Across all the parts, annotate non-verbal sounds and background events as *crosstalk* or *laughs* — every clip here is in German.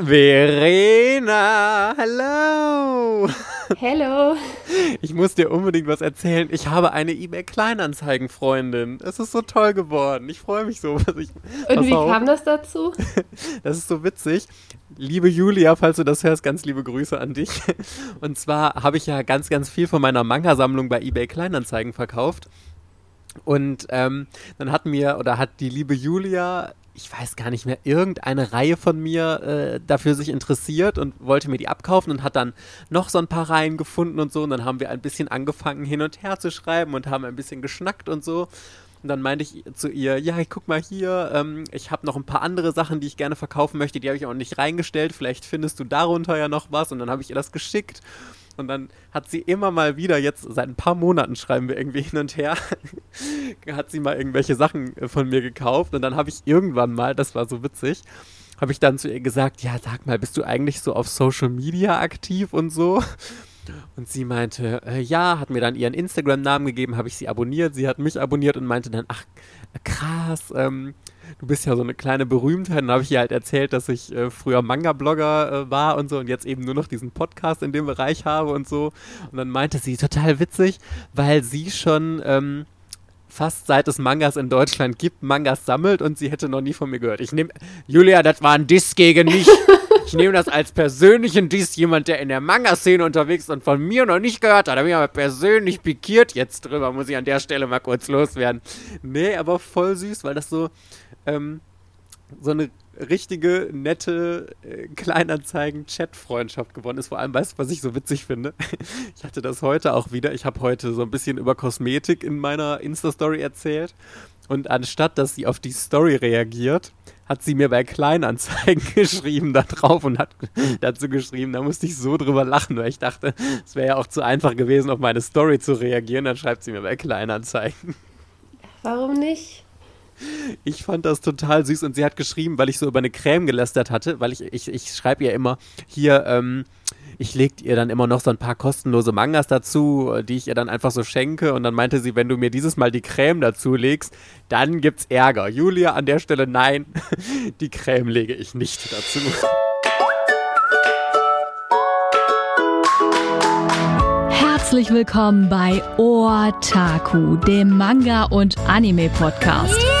Verena, hello. Hello. Ich muss dir unbedingt was erzählen. Ich habe eine eBay Kleinanzeigen-Freundin. Es ist so toll geworden. Ich freue mich so. Ich, Und wie auf. kam das dazu? *laughs* Das ist so witzig. Liebe Julia, falls du das hörst, ganz liebe Grüße an dich. Und zwar habe ich ja ganz, ganz viel von meiner Manga-Sammlung bei eBay Kleinanzeigen verkauft. Und ähm, dann hat mir oder hat die liebe Julia ich weiß gar nicht mehr, irgendeine Reihe von mir äh, dafür sich interessiert und wollte mir die abkaufen und hat dann noch so ein paar Reihen gefunden und so. Und dann haben wir ein bisschen angefangen hin und her zu schreiben und haben ein bisschen geschnackt und so. Und dann meinte ich zu ihr, ja, guck mal hier, ähm, ich habe noch ein paar andere Sachen, die ich gerne verkaufen möchte, die habe ich auch nicht reingestellt. Vielleicht findest du darunter ja noch was. Und dann habe ich ihr das geschickt. Und dann hat sie immer mal wieder, jetzt seit ein paar Monaten schreiben wir irgendwie hin und her, *laughs* hat sie mal irgendwelche Sachen äh, von mir gekauft. Und dann habe ich irgendwann mal, das war so witzig, habe ich dann zu ihr gesagt, ja, sag mal, bist du eigentlich so auf Social Media aktiv und so? Und sie meinte, äh, ja, hat mir dann ihren Instagram-Namen gegeben, habe ich sie abonniert, sie hat mich abonniert und meinte dann, ach, krass, ähm, du bist ja so eine kleine Berühmtheit. Dann habe ich ihr halt erzählt, dass ich äh, früher Manga-Blogger äh, war und so und jetzt eben nur noch diesen Podcast in dem Bereich habe und so. Und dann meinte sie, total witzig, weil sie schon ähm, fast seit es Mangas in Deutschland gibt, Mangas sammelt und sie hätte noch nie von mir gehört. Ich nehme, Julia, das war ein Diss gegen mich. Ich nehme das als persönlichen Diss, jemand, der in der Manga-Szene unterwegs ist und von mir noch nicht gehört hat. Da bin ich aber persönlich pikiert jetzt drüber, muss ich an der Stelle mal kurz loswerden. Nee, aber voll süß, weil das so, ähm, so eine richtige, nette äh, Kleinanzeigen-Chat-Freundschaft geworden ist. Vor allem, weißt du, was ich so witzig finde? *laughs* Ich hatte das heute auch wieder. Ich habe heute so ein bisschen über Kosmetik in meiner Insta-Story erzählt. Und anstatt, dass sie auf die Story reagiert, hat sie mir bei Kleinanzeigen *laughs* geschrieben da drauf und hat *laughs* dazu geschrieben, da musste ich so drüber lachen, weil ich dachte, es wäre ja auch zu einfach gewesen, auf meine Story zu reagieren. Dann schreibt sie mir bei Kleinanzeigen. Warum nicht? Ich fand das total süß und sie hat geschrieben, weil ich so über eine Creme gelästert hatte, weil ich, ich, ich schreibe ihr immer hier, ähm, ich leg ihr dann immer noch so ein paar kostenlose Mangas dazu, die ich ihr dann einfach so schenke. Und dann meinte sie, wenn du mir dieses Mal die Creme dazu legst, dann gibt's Ärger. Julia, an der Stelle nein, *laughs* die Creme lege ich nicht dazu. Herzlich willkommen bei Otaku, dem Manga- und Anime-Podcast. Yeah!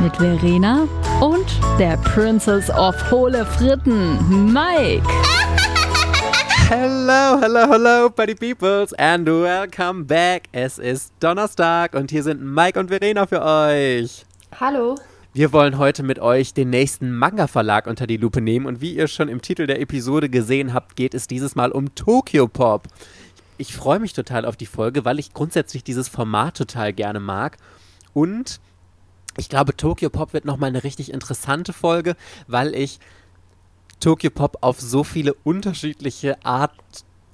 Mit Verena und der Princess of Hohle Fritten, Mike. *laughs* Hello, hello, hello, Buddy Peoples and welcome back. Es ist Donnerstag und hier sind Mike und Verena für euch. Hallo. Wir wollen heute mit euch den nächsten Manga-Verlag unter die Lupe nehmen und wie ihr schon im Titel der Episode gesehen habt, geht es dieses Mal um Tokyo Pop. Ich freue mich total auf die Folge, weil ich grundsätzlich dieses Format total gerne mag und ich glaube, Tokyo Pop wird nochmal eine richtig interessante Folge, weil ich Tokyo Pop auf so viele unterschiedliche Art,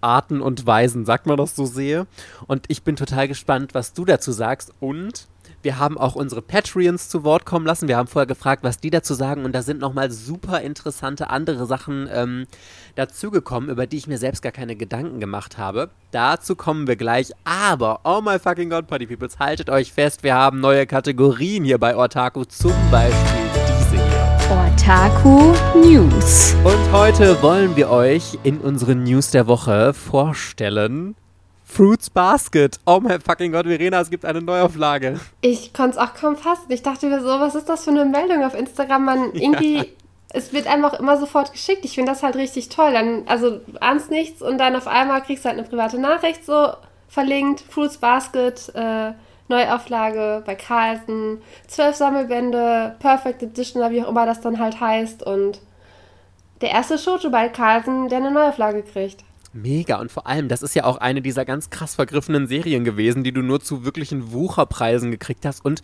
Arten und Weisen, sagt man das so sehe. Und ich bin total gespannt, was du dazu sagst und wir haben auch unsere Patreons zu Wort kommen lassen. Wir haben vorher gefragt, was die dazu sagen. Und da sind nochmal super interessante andere Sachen ähm, dazugekommen, über die ich mir selbst gar keine Gedanken gemacht habe. Dazu kommen wir gleich. Aber, oh my fucking God, Party Peoples, haltet euch fest, wir haben neue Kategorien hier bei Ortaku. Zum Beispiel diese hier. Ortaku News. Und heute wollen wir euch in unseren News der Woche vorstellen Fruits Basket. Oh mein fucking Gott, Verena, es gibt eine Neuauflage. Ich konnte es auch kaum fassen. Ich dachte mir so, was ist das für eine Meldung auf Instagram? Man *laughs* irgendwie, ja. es wird einfach immer sofort geschickt. Ich finde das halt richtig toll. Dann, also ahnst nichts und dann auf einmal kriegst du halt eine private Nachricht so verlinkt. Fruits Basket, äh, Neuauflage bei Carlsen, zwölf Sammelbände, Perfect Edition oder wie auch immer das dann halt heißt. Und der erste Shoujo bei Carlsen, der eine Neuauflage kriegt. Mega. Und vor allem, das ist ja auch eine dieser ganz krass vergriffenen Serien gewesen, die du nur zu wirklichen Wucherpreisen gekriegt hast und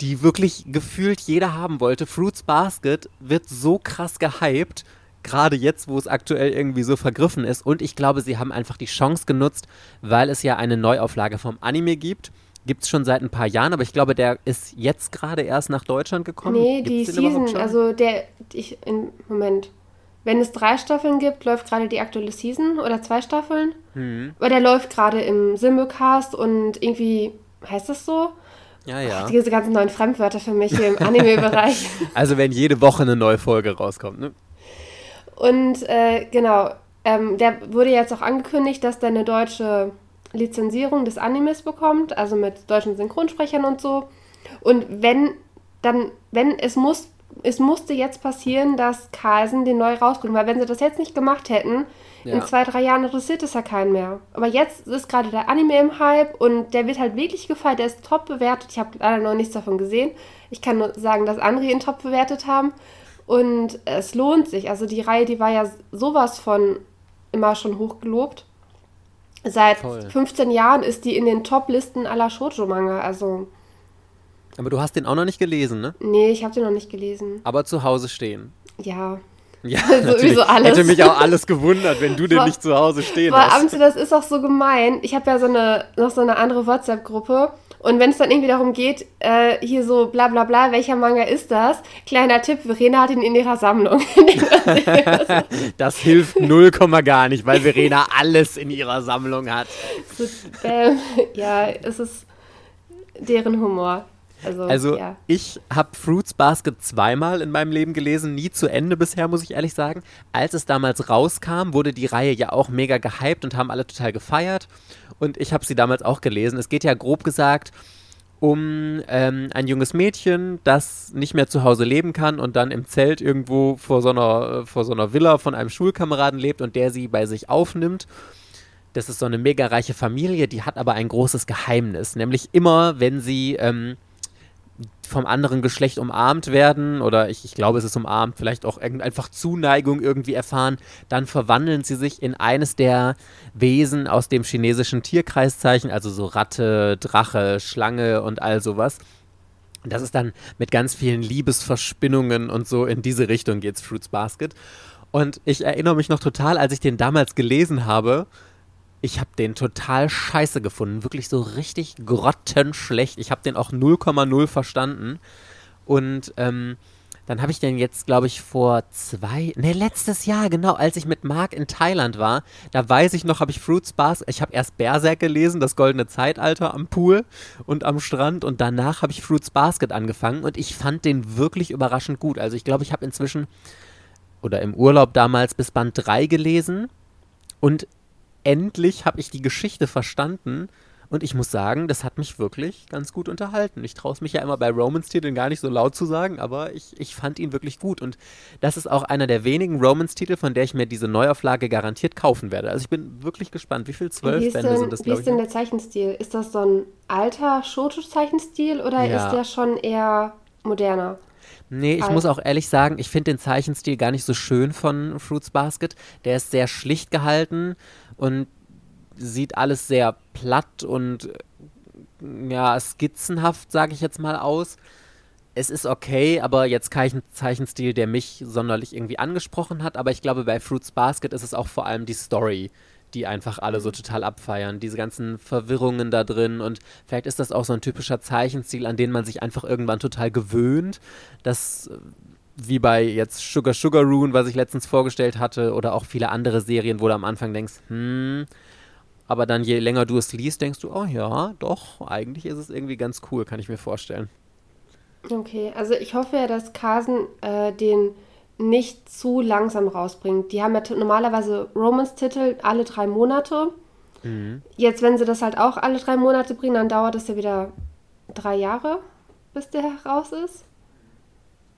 die wirklich gefühlt jeder haben wollte. Fruits Basket wird so krass gehypt, gerade jetzt, wo es aktuell irgendwie so vergriffen ist. Und ich glaube, sie haben einfach die Chance genutzt, weil es ja eine Neuauflage vom Anime gibt. Gibt es schon seit ein paar Jahren, aber ich glaube, der ist jetzt gerade erst nach Deutschland gekommen. Nee, Gibt's die Season, also der, ich, im Moment, wenn es drei Staffeln gibt, läuft gerade die aktuelle Season oder zwei Staffeln. Mhm. Aber der läuft gerade im Simulcast und irgendwie heißt das so. Ja, ja. Diese ganzen neuen Fremdwörter für mich hier im Anime-Bereich. *laughs* Also wenn jede Woche eine neue Folge rauskommt, ne? Und äh, genau, ähm, der wurde jetzt auch angekündigt, dass der eine deutsche Lizenzierung des Animes bekommt, also mit deutschen Synchronsprechern und so. Und wenn dann, wenn es muss, es musste jetzt passieren, dass Carlsen den neu rausbringt, weil wenn sie das jetzt nicht gemacht hätten, Ja. in zwei, drei Jahren interessiert es ja keinen mehr. Aber jetzt ist gerade der Anime im Hype und der wird halt wirklich gefeiert, der ist top bewertet. Ich habe leider noch nichts davon gesehen. Ich kann nur sagen, dass andere ihn top bewertet haben. Und es lohnt sich. Also die Reihe, die war ja sowas von immer schon hochgelobt. Seit Toll. 15 Jahren ist die in den Top-Listen aller Shoujo-Manga. Also, Aber du hast den auch noch nicht gelesen, ne? nee, ich habe den noch nicht gelesen. Aber zu Hause stehen. Ja. Ja, *laughs* Sowieso alles. Hätte mich auch alles gewundert, wenn du den nicht zu Hause stehen Weil hast. Amte, das ist auch so gemein. Ich habe ja so eine, noch so eine andere WhatsApp-Gruppe. Und wenn es dann irgendwie darum geht, äh, hier so bla bla bla, welcher Manga ist das? Kleiner Tipp, Verena hat ihn in ihrer Sammlung. *laughs* Das hilft null Komma gar nicht, weil Verena alles in ihrer Sammlung hat. so, bäm. ja, es ist deren Humor. Also, Also ja. ich habe Fruits Basket zweimal in meinem Leben gelesen, nie zu Ende bisher, muss ich ehrlich sagen. Als es damals rauskam, wurde die Reihe ja auch mega gehypt und haben alle total gefeiert. Und ich habe sie damals auch gelesen. Es geht ja grob gesagt um ähm, ein junges Mädchen, das nicht mehr zu Hause leben kann und dann im Zelt irgendwo vor so einer, vor so einer Villa von einem Schulkameraden lebt und der sie bei sich aufnimmt. Das ist so eine mega reiche Familie, die hat aber ein großes Geheimnis. Nämlich immer, wenn sie ähm, vom anderen Geschlecht umarmt werden oder ich, ich glaube, es ist umarmt, vielleicht auch einfach Zuneigung irgendwie erfahren, dann verwandeln sie sich in eines der Wesen aus dem chinesischen Tierkreiszeichen, also so Ratte, Drache, Schlange und all sowas. Und das ist dann mit ganz vielen Liebesverspinnungen und so in diese Richtung geht's Fruits Basket. Und ich erinnere mich noch total, als ich den damals gelesen habe, ich habe den total scheiße gefunden. Wirklich so richtig grottenschlecht. Ich habe den auch 0,0 verstanden. Und ähm, dann habe ich den jetzt, glaube ich, vor zwei, ne, letztes Jahr, genau, als ich mit Marc in Thailand war, da weiß ich noch, habe ich Fruits Basket, ich habe erst Berserk gelesen, das goldene Zeitalter am Pool und am Strand und danach habe ich Fruits Basket angefangen und ich fand den wirklich überraschend gut. Also ich glaube, ich habe inzwischen oder im Urlaub damals bis Band 3 gelesen und endlich habe ich die Geschichte verstanden und ich muss sagen, das hat mich wirklich ganz gut unterhalten. Ich traue es mich ja immer bei Romance-Titeln gar nicht so laut zu sagen, aber ich, ich fand ihn wirklich gut und das ist auch einer der wenigen Romance-Titel, von der ich mir diese Neuauflage garantiert kaufen werde. Also ich bin wirklich gespannt. Wie viel? Zwölf Bände denn, sind das, wie ist denn der Zeichenstil? Ist das so ein alter Shoujo-Zeichenstil oder Ja. ist der schon eher moderner? Nee, ich alt. muss auch ehrlich sagen, ich finde den Zeichenstil gar nicht so schön von Fruits Basket. Der ist sehr schlicht gehalten und sieht alles sehr platt und ja, skizzenhaft, sage ich jetzt mal aus. Es ist okay, aber jetzt kein Zeichenstil, der mich sonderlich irgendwie angesprochen hat. Aber ich glaube, bei Fruits Basket ist es auch vor allem die Story, die einfach alle so total abfeiern. Diese ganzen Verwirrungen da drin. Und vielleicht ist das auch so ein typischer Zeichenstil, an den man sich einfach irgendwann total gewöhnt. Das wie bei jetzt Sugar Sugar Rune, was ich letztens vorgestellt hatte, oder auch viele andere Serien, wo du am Anfang denkst, hm, aber dann je länger du es liest, denkst du, oh ja, doch, eigentlich ist es irgendwie ganz cool, kann ich mir vorstellen. Okay, also ich hoffe ja, dass Carson äh, den nicht zu langsam rausbringt. Die haben ja normalerweise Romance-Titel alle drei Monate. Mhm. Jetzt, wenn sie das halt auch alle drei Monate bringen, dann dauert es ja wieder drei Jahre, bis der raus ist.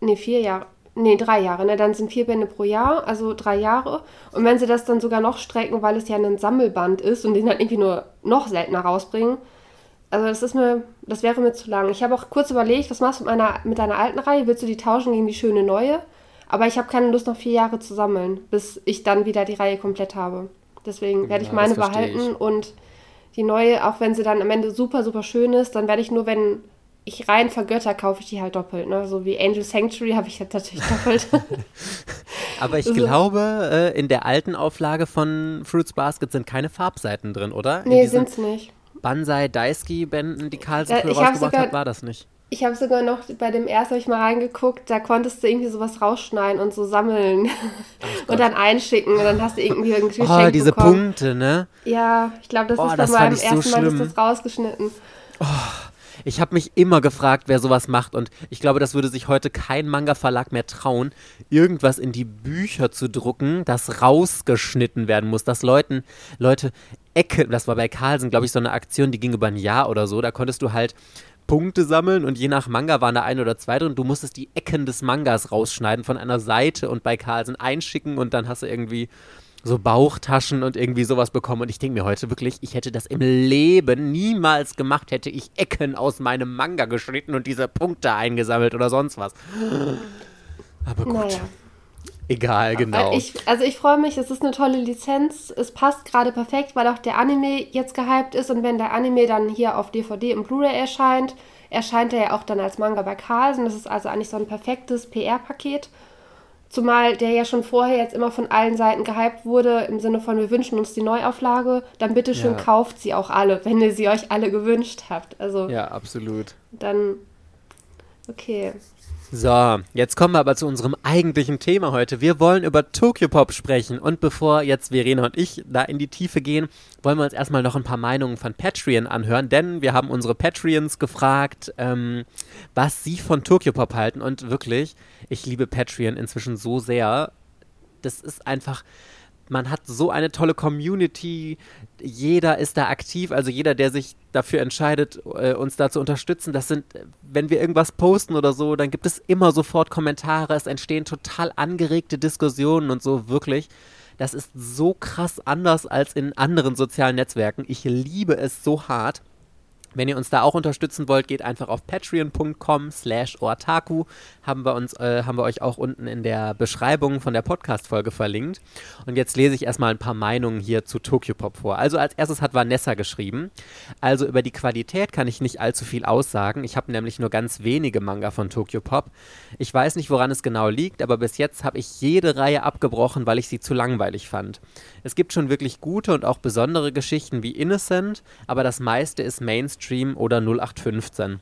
Ne, vier Jahre. Ne, drei Jahre. Ne? Dann sind vier Bände pro Jahr, also drei Jahre. Und wenn sie das dann sogar noch strecken, weil es ja ein Sammelband ist und den halt irgendwie nur noch seltener rausbringen, also das ist mir, das wäre mir zu lang. Ich habe auch kurz überlegt, was machst du mit, meiner, mit deiner alten Reihe? Willst du die tauschen gegen die schöne neue? Aber ich habe keine Lust, noch vier Jahre zu sammeln, bis ich dann wieder die Reihe komplett habe. Deswegen werde ich Ja, meine das verstehe behalten ich. und die neue, auch wenn sie dann am Ende super, super schön ist, dann werde ich nur, wenn ich rein vergötter, kaufe ich die halt doppelt. Ne? So wie Angel Sanctuary habe ich jetzt natürlich doppelt. *laughs* Aber ich Also- glaube, äh, in der alten Auflage von Fruits Basket sind keine Farbseiten drin, oder? In nee, diesen sind's nicht. Banzai Daisuke-Bänden, die Carlsen Ja, rausgebracht sogar- hat, war das nicht. Ich habe sogar noch bei dem ersten habe ich mal reingeguckt, da konntest du irgendwie sowas rausschneiden und so sammeln *laughs* und dann einschicken und dann hast du irgendwie ein Geschenk Oh, diese bekommen. Punkte, ne? Ja, ich glaube, das Oh, ist das bei fand meinem ich so ersten Mal das rausgeschnitten. Ich habe mich immer gefragt, wer sowas macht und ich glaube, das würde sich heute kein Manga-Verlag mehr trauen, irgendwas in die Bücher zu drucken, das rausgeschnitten werden muss, dass Leuten, Leute Ecke, das war bei Carlsen, glaube ich, so eine Aktion, die ging über ein Jahr oder so, da konntest du halt Punkte sammeln und je nach Manga waren da ein oder zwei drin. Du musstest die Ecken des Mangas rausschneiden von einer Seite und bei Carlsen einschicken und dann hast du irgendwie so Bauchtaschen und irgendwie sowas bekommen. Und ich denke mir heute wirklich, ich hätte das im Leben niemals gemacht, hätte ich Ecken aus meinem Manga geschnitten und diese Punkte eingesammelt oder sonst was. Aber gut. Naja. Egal, genau. Ich, also ich freue mich, es ist eine tolle Lizenz. Es passt gerade perfekt, weil auch der Anime jetzt gehypt ist. Und wenn der Anime dann hier auf DVD und Blu-ray erscheint, erscheint er ja auch dann als Manga bei Carlsen. Das ist also eigentlich so ein perfektes PR-Paket. Zumal der ja schon vorher jetzt immer von allen Seiten gehypt wurde, im Sinne von, wir wünschen uns die Neuauflage, dann bitte schön ja. kauft sie auch alle, wenn ihr sie euch alle gewünscht habt. Also, ja, absolut. Dann, okay. So, jetzt kommen wir aber zu unserem eigentlichen Thema heute. Wir wollen über Tokyo Pop sprechen. Und bevor jetzt Verena und ich da in die Tiefe gehen, wollen wir uns erstmal noch ein paar Meinungen von Patreon anhören. Denn wir haben unsere Patreons gefragt, ähm, was sie von Tokyo Pop halten. Und wirklich, ich liebe Patreon inzwischen so sehr. Das ist einfach man hat so eine tolle Community, jeder ist da aktiv, also jeder, der sich dafür entscheidet, äh, uns da zu unterstützen, das sind, wenn wir irgendwas posten oder so, dann gibt es immer sofort Kommentare, es entstehen total angeregte Diskussionen und so, wirklich. Das ist so krass anders als in anderen sozialen Netzwerken. Ich liebe es so hart. Wenn ihr uns da auch unterstützen wollt, geht einfach auf patreon.com slash ortaku. Haben wir, uns, äh, haben wir euch auch unten in der Beschreibung von der Podcast-Folge verlinkt. Und jetzt lese ich erstmal ein paar Meinungen hier zu Tokyo Pop vor. Also als erstes hat Vanessa geschrieben. Also über die Qualität kann ich nicht allzu viel aussagen. Ich habe nämlich nur ganz wenige Manga von Tokyo Pop. Ich weiß nicht, woran es genau liegt, aber bis jetzt habe ich jede Reihe abgebrochen, weil ich sie zu langweilig fand. Es gibt schon wirklich gute und auch besondere Geschichten wie Innocent, aber das meiste ist Mainstream oder 0815.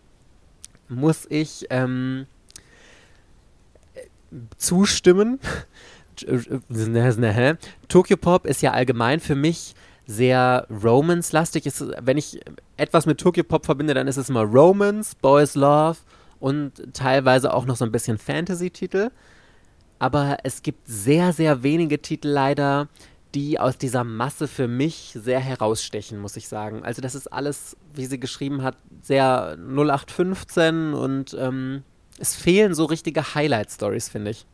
Muss ich ähm, zustimmen? *laughs* Tokyo Pop ist ja allgemein für mich sehr Romance-lastig. Wenn ich etwas mit Tokyo Pop verbinde, dann ist es immer Romance, Boys Love und teilweise auch noch so ein bisschen Fantasy-Titel. Aber es gibt sehr, sehr wenige Titel leider, die aus dieser Masse für mich sehr herausstechen, muss ich sagen. Also das ist alles, wie sie geschrieben hat, sehr 0815 und ähm, es fehlen so richtige Highlight-Stories, finde ich.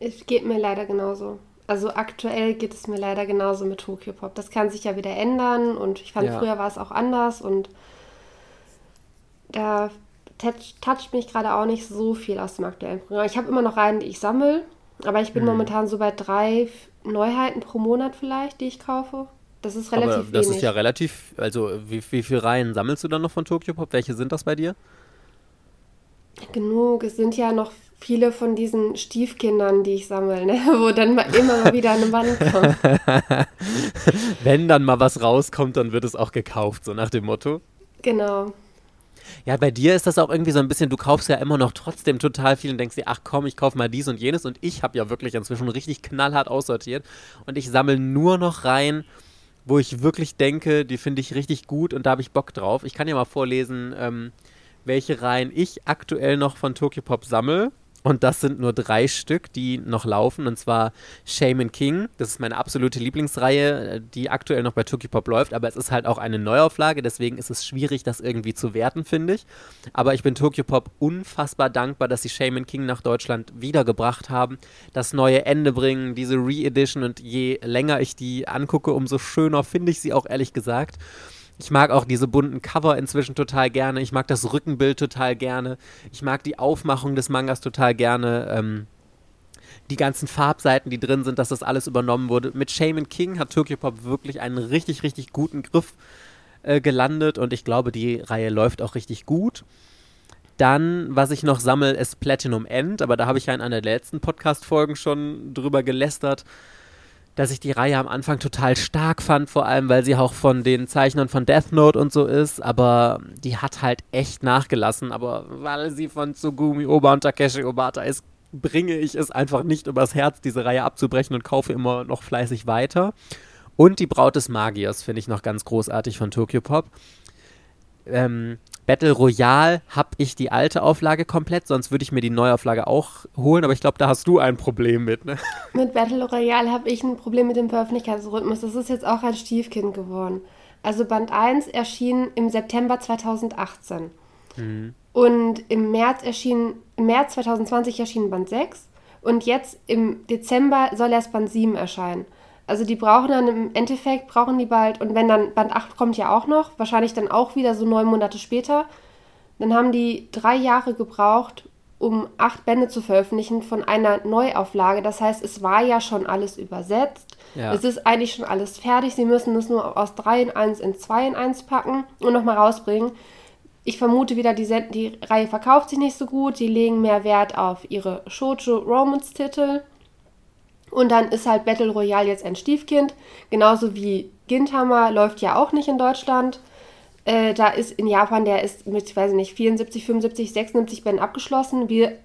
Es geht mir leider genauso. Also aktuell geht es mir leider genauso mit Tokyo Pop. Das kann sich ja wieder ändern und ich fand, ja. früher war es auch anders und da toucht mich gerade auch nicht so viel aus dem aktuellen Programm. Ich habe immer noch Reihen, die ich sammle, aber ich bin hm. momentan so bei drei, Neuheiten pro Monat vielleicht, die ich kaufe. Das ist relativ Aber das wenig. ist ja relativ, also wie, wie viele Reihen sammelst du dann noch von Tokyo Pop? Welche sind das bei dir? Genug. Es sind ja noch viele von diesen Stiefkindern, die ich sammle, ne? *laughs* wo dann mal immer mal wieder eine Wand kommt. *laughs* Wenn dann mal was rauskommt, dann wird es auch gekauft, so nach dem Motto. Genau. Ja, bei dir ist das auch irgendwie so ein bisschen, du kaufst ja immer noch trotzdem total viel und denkst dir, ach komm, ich kauf mal dies und jenes. Und ich habe ja wirklich inzwischen richtig knallhart aussortiert. Und ich sammle nur noch rein, wo ich wirklich denke, die finde ich richtig gut und da habe ich Bock drauf. Ich kann ja mal vorlesen, ähm, welche Reihen ich aktuell noch von Tokyo Pop sammle. Und das sind nur drei Stück, die noch laufen. Und zwar Shaman King. Das ist meine absolute Lieblingsreihe, die aktuell noch bei Tookie Pop läuft. Aber es ist halt auch eine Neuauflage. Deswegen ist es schwierig, das irgendwie zu werten, finde ich. Aber ich bin Tokyo Pop unfassbar dankbar, dass sie Shaman King nach Deutschland wiedergebracht haben. Das neue Ende bringen, diese Re-Edition. Und je länger ich die angucke, umso schöner finde ich sie auch, ehrlich gesagt. Ich mag auch diese bunten Cover inzwischen total gerne. Ich mag das Rückenbild total gerne. Ich mag die Aufmachung des Mangas total gerne. Ähm, die ganzen Farbseiten, die drin sind, dass das alles übernommen wurde. Mit Shaman King hat Tokyo Pop wirklich einen richtig, richtig guten Griff äh, gelandet und ich glaube, die Reihe läuft auch richtig gut. Dann, was ich noch sammle, ist Platinum End, aber da habe ich ja in einer der letzten Podcast-Folgen schon drüber gelästert dass ich die Reihe am Anfang total stark fand, vor allem weil sie auch von den Zeichnern von Death Note und so ist, aber die hat halt echt nachgelassen, aber weil sie von Tsugumi Oba und Takeshi Obata ist, bringe ich es einfach nicht übers Herz, diese Reihe abzubrechen und kaufe immer noch fleißig weiter. Und die Braut des Magiers finde ich noch ganz großartig von Tokyo Pop. Ähm, Battle Royale habe ich die alte Auflage komplett, sonst würde ich mir die Neuauflage auch holen, aber ich glaube, da hast du ein Problem mit, ne? *laughs* Mit Battle Royale habe ich ein Problem mit dem Veröffentlichkeitsrhythmus. Das ist jetzt auch ein Stiefkind geworden. Also Band 1 erschien im September 2018. Mhm. Und im März erschien, im März 2020 erschien Band 6 und jetzt im Dezember soll erst Band 7 erscheinen. Also die brauchen dann im Endeffekt, brauchen die bald, und wenn dann Band 8 kommt ja auch noch, wahrscheinlich dann auch wieder so neun Monate später, dann haben die drei Jahre gebraucht, um acht Bände zu veröffentlichen von einer Neuauflage. Das heißt, es war ja schon alles übersetzt. Ja. Es ist eigentlich schon alles fertig. Sie müssen es nur aus 3 in 1 in 2 in 1 packen und nochmal rausbringen. Ich vermute wieder, die, die Reihe verkauft sich nicht so gut. Die legen mehr Wert auf ihre Shoujo-Romance-Titel. Und dann ist halt Battle Royale jetzt ein Stiefkind. Genauso wie Gintama läuft ja auch nicht in Deutschland. Äh, da ist in Japan, der ist mit, weiß ich nicht, 74, 75, 76 Bänden abgeschlossen. Wir,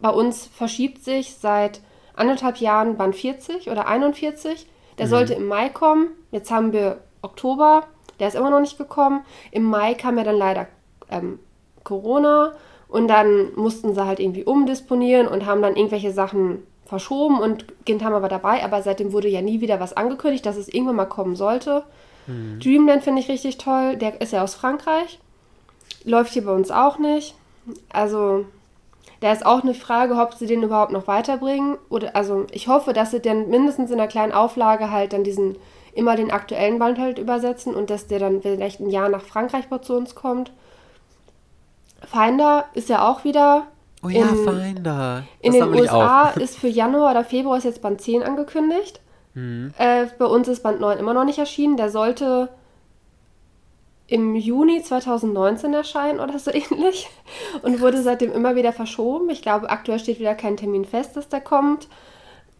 bei uns verschiebt sich seit anderthalb Jahren Band 40 oder 41. Der mhm. sollte im Mai kommen. Jetzt haben wir Oktober. Der ist immer noch nicht gekommen. Im Mai kam ja dann leider ähm, Corona. Und dann mussten sie halt irgendwie umdisponieren und haben dann irgendwelche Sachen verschoben und Gintama war dabei, aber seitdem wurde ja nie wieder was angekündigt, dass es irgendwann mal kommen sollte. Hm. Dreamland finde ich richtig toll, der ist ja aus Frankreich. Läuft hier bei uns auch nicht. Also, da ist auch eine Frage, ob sie den überhaupt noch weiterbringen. Oder, also, ich hoffe, dass sie dann mindestens in einer kleinen Auflage halt dann diesen, immer den aktuellen Band halt übersetzen und dass der dann vielleicht ein Jahr nach Frankreich zu uns kommt. Finder ist ja auch wieder Oh ja, in, Finder. in den USA ist für Januar oder Februar ist jetzt Band 10 angekündigt. Mhm. Äh, bei uns ist Band 9 immer noch nicht erschienen. Der sollte im Juni 2019 erscheinen oder so *laughs* ähnlich und wurde seitdem immer wieder verschoben. Ich glaube, aktuell steht wieder kein Termin fest, dass der kommt.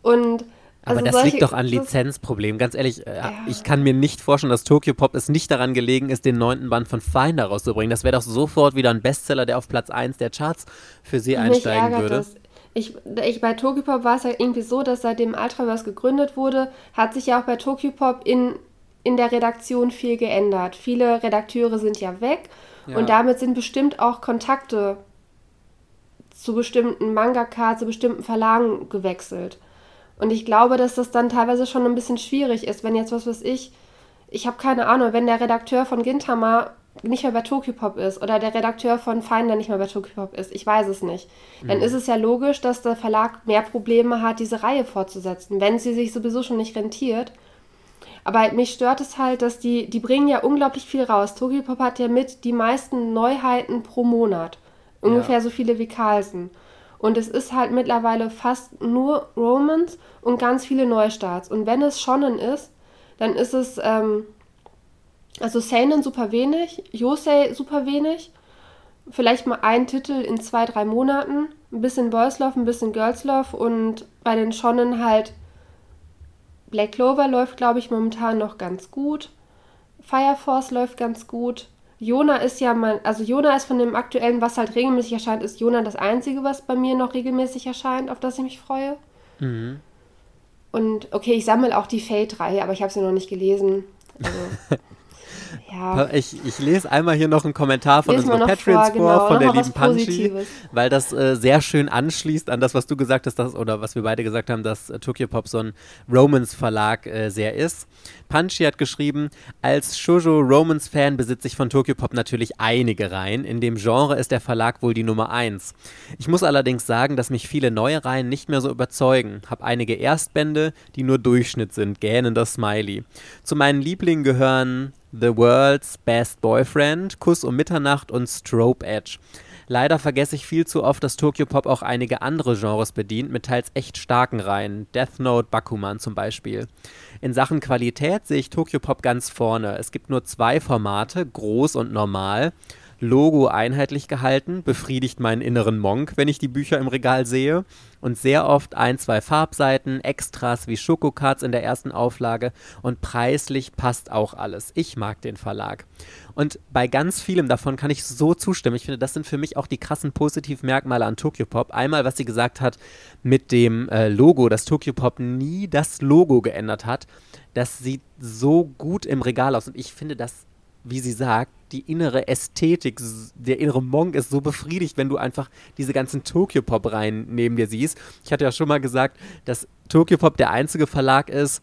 Und aber also das liegt doch an Lizenzproblemen. Ganz ehrlich, äh, ja. ich kann mir nicht vorstellen, dass Tokyo Pop es nicht daran gelegen ist, den neunten Band von Finder rauszubringen. Das wäre doch sofort wieder ein Bestseller, der auf Platz 1 der Charts für sie Mich einsteigen würde. Das. Ich, ich, bei Tokyo Pop war es ja irgendwie so, dass seitdem Ultraverse gegründet wurde, hat sich ja auch bei Tokyo Pop in, in der Redaktion viel geändert. Viele Redakteure sind ja weg ja. und damit sind bestimmt auch Kontakte zu bestimmten Mangaka, zu bestimmten Verlagen gewechselt. Und ich glaube, dass das dann teilweise schon ein bisschen schwierig ist, wenn jetzt was weiß ich, ich habe keine Ahnung, wenn der Redakteur von Gintama nicht mehr bei Tokyopop ist oder der Redakteur von Finder nicht mehr bei Tokyopop ist, ich weiß es nicht, dann mhm. ist es ja logisch, dass der Verlag mehr Probleme hat, diese Reihe fortzusetzen, wenn sie sich sowieso schon nicht rentiert. Aber mich stört es halt, dass die, die bringen ja unglaublich viel raus. Tokyopop hat ja mit die meisten Neuheiten pro Monat. Ungefähr ja. so viele wie Carlsen. Und es ist halt mittlerweile fast nur Romans und ganz viele Neustarts. Und wenn es Shonen ist, dann ist es, ähm, also Seinen super wenig, Yosei super wenig, vielleicht mal ein Titel in zwei, drei Monaten, ein bisschen Boys Love, ein bisschen Girls Love und bei den Shonen halt Black Clover läuft, glaube ich, momentan noch ganz gut. Fire Force läuft ganz gut. Jona ist ja mein, also Jona ist von dem aktuellen, was halt regelmäßig erscheint, ist Jona das einzige, was bei mir noch regelmäßig erscheint, auf das ich mich freue. Mhm. Und okay, ich sammle auch die Fate-Reihe, aber ich habe sie noch nicht gelesen. Also, *laughs* Ja. Ich, ich lese einmal hier noch einen Kommentar von Lesen unserem Patreons vor, genau, von der lieben Punchy, weil das äh, sehr schön anschließt an das, was du gesagt hast, dass, oder was wir beide gesagt haben, dass äh, Tokyo Pop so ein Romance-Verlag äh, sehr ist. Punchy hat geschrieben, als Shoujo Romance-Fan besitze ich von Tokyo Pop natürlich einige Reihen. In dem Genre ist der Verlag wohl die Nummer 1. Ich muss allerdings sagen, dass mich viele neue Reihen nicht mehr so überzeugen. Hab einige Erstbände, die nur Durchschnitt sind, gähnender Smiley. Zu meinen Lieblingen gehören The World's Best Boyfriend, Kuss um Mitternacht und Strobe Edge. Leider vergesse ich viel zu oft, dass Tokyo Pop auch einige andere Genres bedient, mit teils echt starken Reihen. Death Note, Bakuman zum Beispiel. In Sachen Qualität sehe ich Tokyo Pop ganz vorne. Es gibt nur zwei Formate, groß und normal. Logo einheitlich gehalten, befriedigt meinen inneren Monk, wenn ich die Bücher im Regal sehe. Und sehr oft ein, zwei Farbseiten, Extras wie Schokocards in der ersten Auflage und preislich passt auch alles. Ich mag den Verlag. Und bei ganz vielem davon kann ich so zustimmen. Ich finde, das sind für mich auch die krassen Positivmerkmale an Tokyopop. Einmal, was sie gesagt hat mit dem äh, Logo, dass Tokyopop nie das Logo geändert hat. Das sieht so gut im Regal aus und ich finde das wie sie sagt, die innere Ästhetik, der innere Monk ist so befriedigt, wenn du einfach diese ganzen Tokyo-Pop-Reihen neben dir siehst. Ich hatte ja schon mal gesagt, dass Tokyo-Pop der einzige Verlag ist,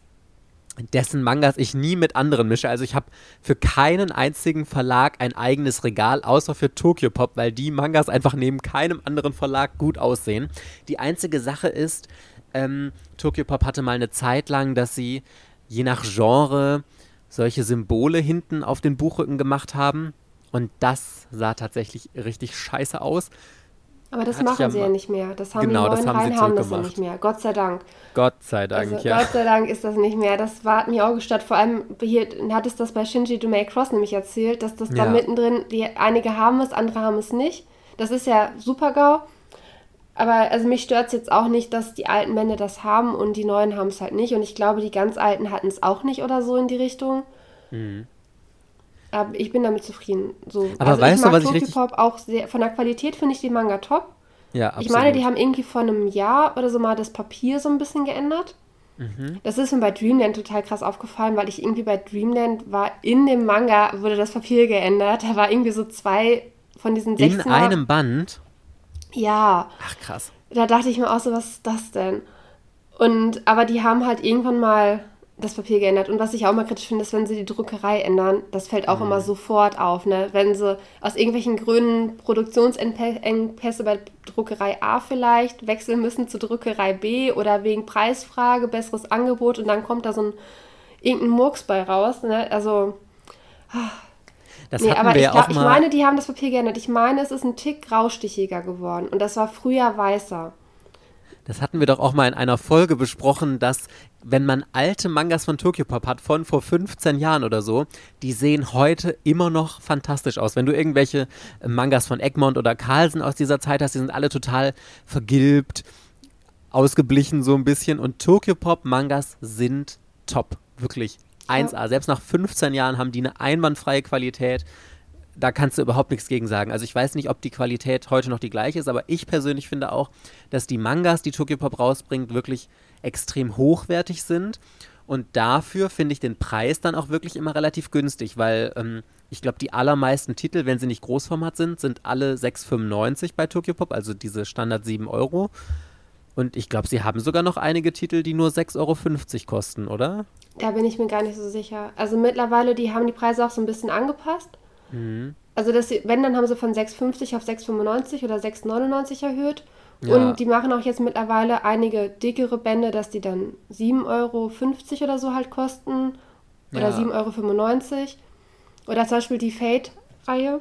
dessen Mangas ich nie mit anderen mische. Also ich habe für keinen einzigen Verlag ein eigenes Regal, außer für Tokyo Pop, weil die Mangas einfach neben keinem anderen Verlag gut aussehen. Die einzige Sache ist, ähm, Tokyo hatte mal eine Zeit lang, dass sie je nach Genre solche Symbole hinten auf den Buchrücken gemacht haben. Und das sah tatsächlich richtig scheiße aus. Aber das machen ja sie ja nicht mehr. Das haben genau, die neuen Reihen haben das ja nicht mehr. Gott sei Dank. Gott sei Dank, also, ja. Gott sei Dank ist das nicht mehr. Das war, hat mir auch gestört. Vor allem hier hat es das bei Shinji Dumei Cross nämlich erzählt, dass das ja. da mittendrin, die, einige haben es, andere haben es nicht. Das ist ja super GAU. Aber also mich stört es jetzt auch nicht, dass die alten Männer das haben und die neuen haben es halt nicht. Und ich glaube, die ganz alten hatten es auch nicht oder so in die Richtung. Mhm. Aber ich bin damit zufrieden. So. Aber also weißt ich mag du, was ich. Pop auch sehr, von der Qualität finde ich die Manga top. Ja, absolut. Ich meine, die haben irgendwie vor einem Jahr oder so mal das Papier so ein bisschen geändert. Mhm. Das ist mir bei Dreamland total krass aufgefallen, weil ich irgendwie bei Dreamland war, in dem Manga wurde das Papier geändert. Da war irgendwie so zwei von diesen 16 In einem Band? Ja. Ach, krass. Da dachte ich mir auch so, was ist das denn? Und, aber die haben halt irgendwann mal das Papier geändert. Und was ich auch mal kritisch finde, ist, wenn sie die Druckerei ändern, das fällt auch mhm. immer sofort auf. Ne? Wenn sie aus irgendwelchen Gründen Produktionsengpässe bei Druckerei A vielleicht wechseln müssen zu Druckerei B oder wegen Preisfrage, besseres Angebot und dann kommt da so ein irgendein Murks bei raus. Ne? Also. Das nee, aber ich, glaub, ich meine, die haben das Papier geändert. Ich meine, es ist ein Tick graustichiger geworden. Und das war früher weißer. Das hatten wir doch auch mal in einer Folge besprochen, dass wenn man alte Mangas von Tokyo Pop hat, von vor 15 Jahren oder so, die sehen heute immer noch fantastisch aus. Wenn du irgendwelche äh, Mangas von Egmont oder Carlsen aus dieser Zeit hast, die sind alle total vergilbt, ausgeblichen so ein bisschen. Und Tokyo Pop Mangas sind top. Wirklich 1A. Ja. Selbst nach 15 Jahren haben die eine einwandfreie Qualität da kannst du überhaupt nichts gegen sagen. Also ich weiß nicht, ob die Qualität heute noch die gleiche ist, aber ich persönlich finde auch, dass die Mangas, die Tokyo Pop rausbringt, wirklich extrem hochwertig sind. Und dafür finde ich den Preis dann auch wirklich immer relativ günstig, weil ähm, ich glaube, die allermeisten Titel, wenn sie nicht Großformat sind, sind alle 6,95 bei Tokyo Pop, also diese Standard 7 Euro. Und ich glaube, sie haben sogar noch einige Titel, die nur 6,50 Euro kosten, oder? Da bin ich mir gar nicht so sicher. Also mittlerweile, die haben die Preise auch so ein bisschen angepasst. Mhm. Also, sie, wenn, dann haben sie von 6,50 auf 6,95 oder 6,99 erhöht. Ja. Und die machen auch jetzt mittlerweile einige dickere Bände, dass die dann 7,50 Euro oder so halt kosten. Oder ja. 7,95 Euro. Oder zum Beispiel die Fate-Reihe.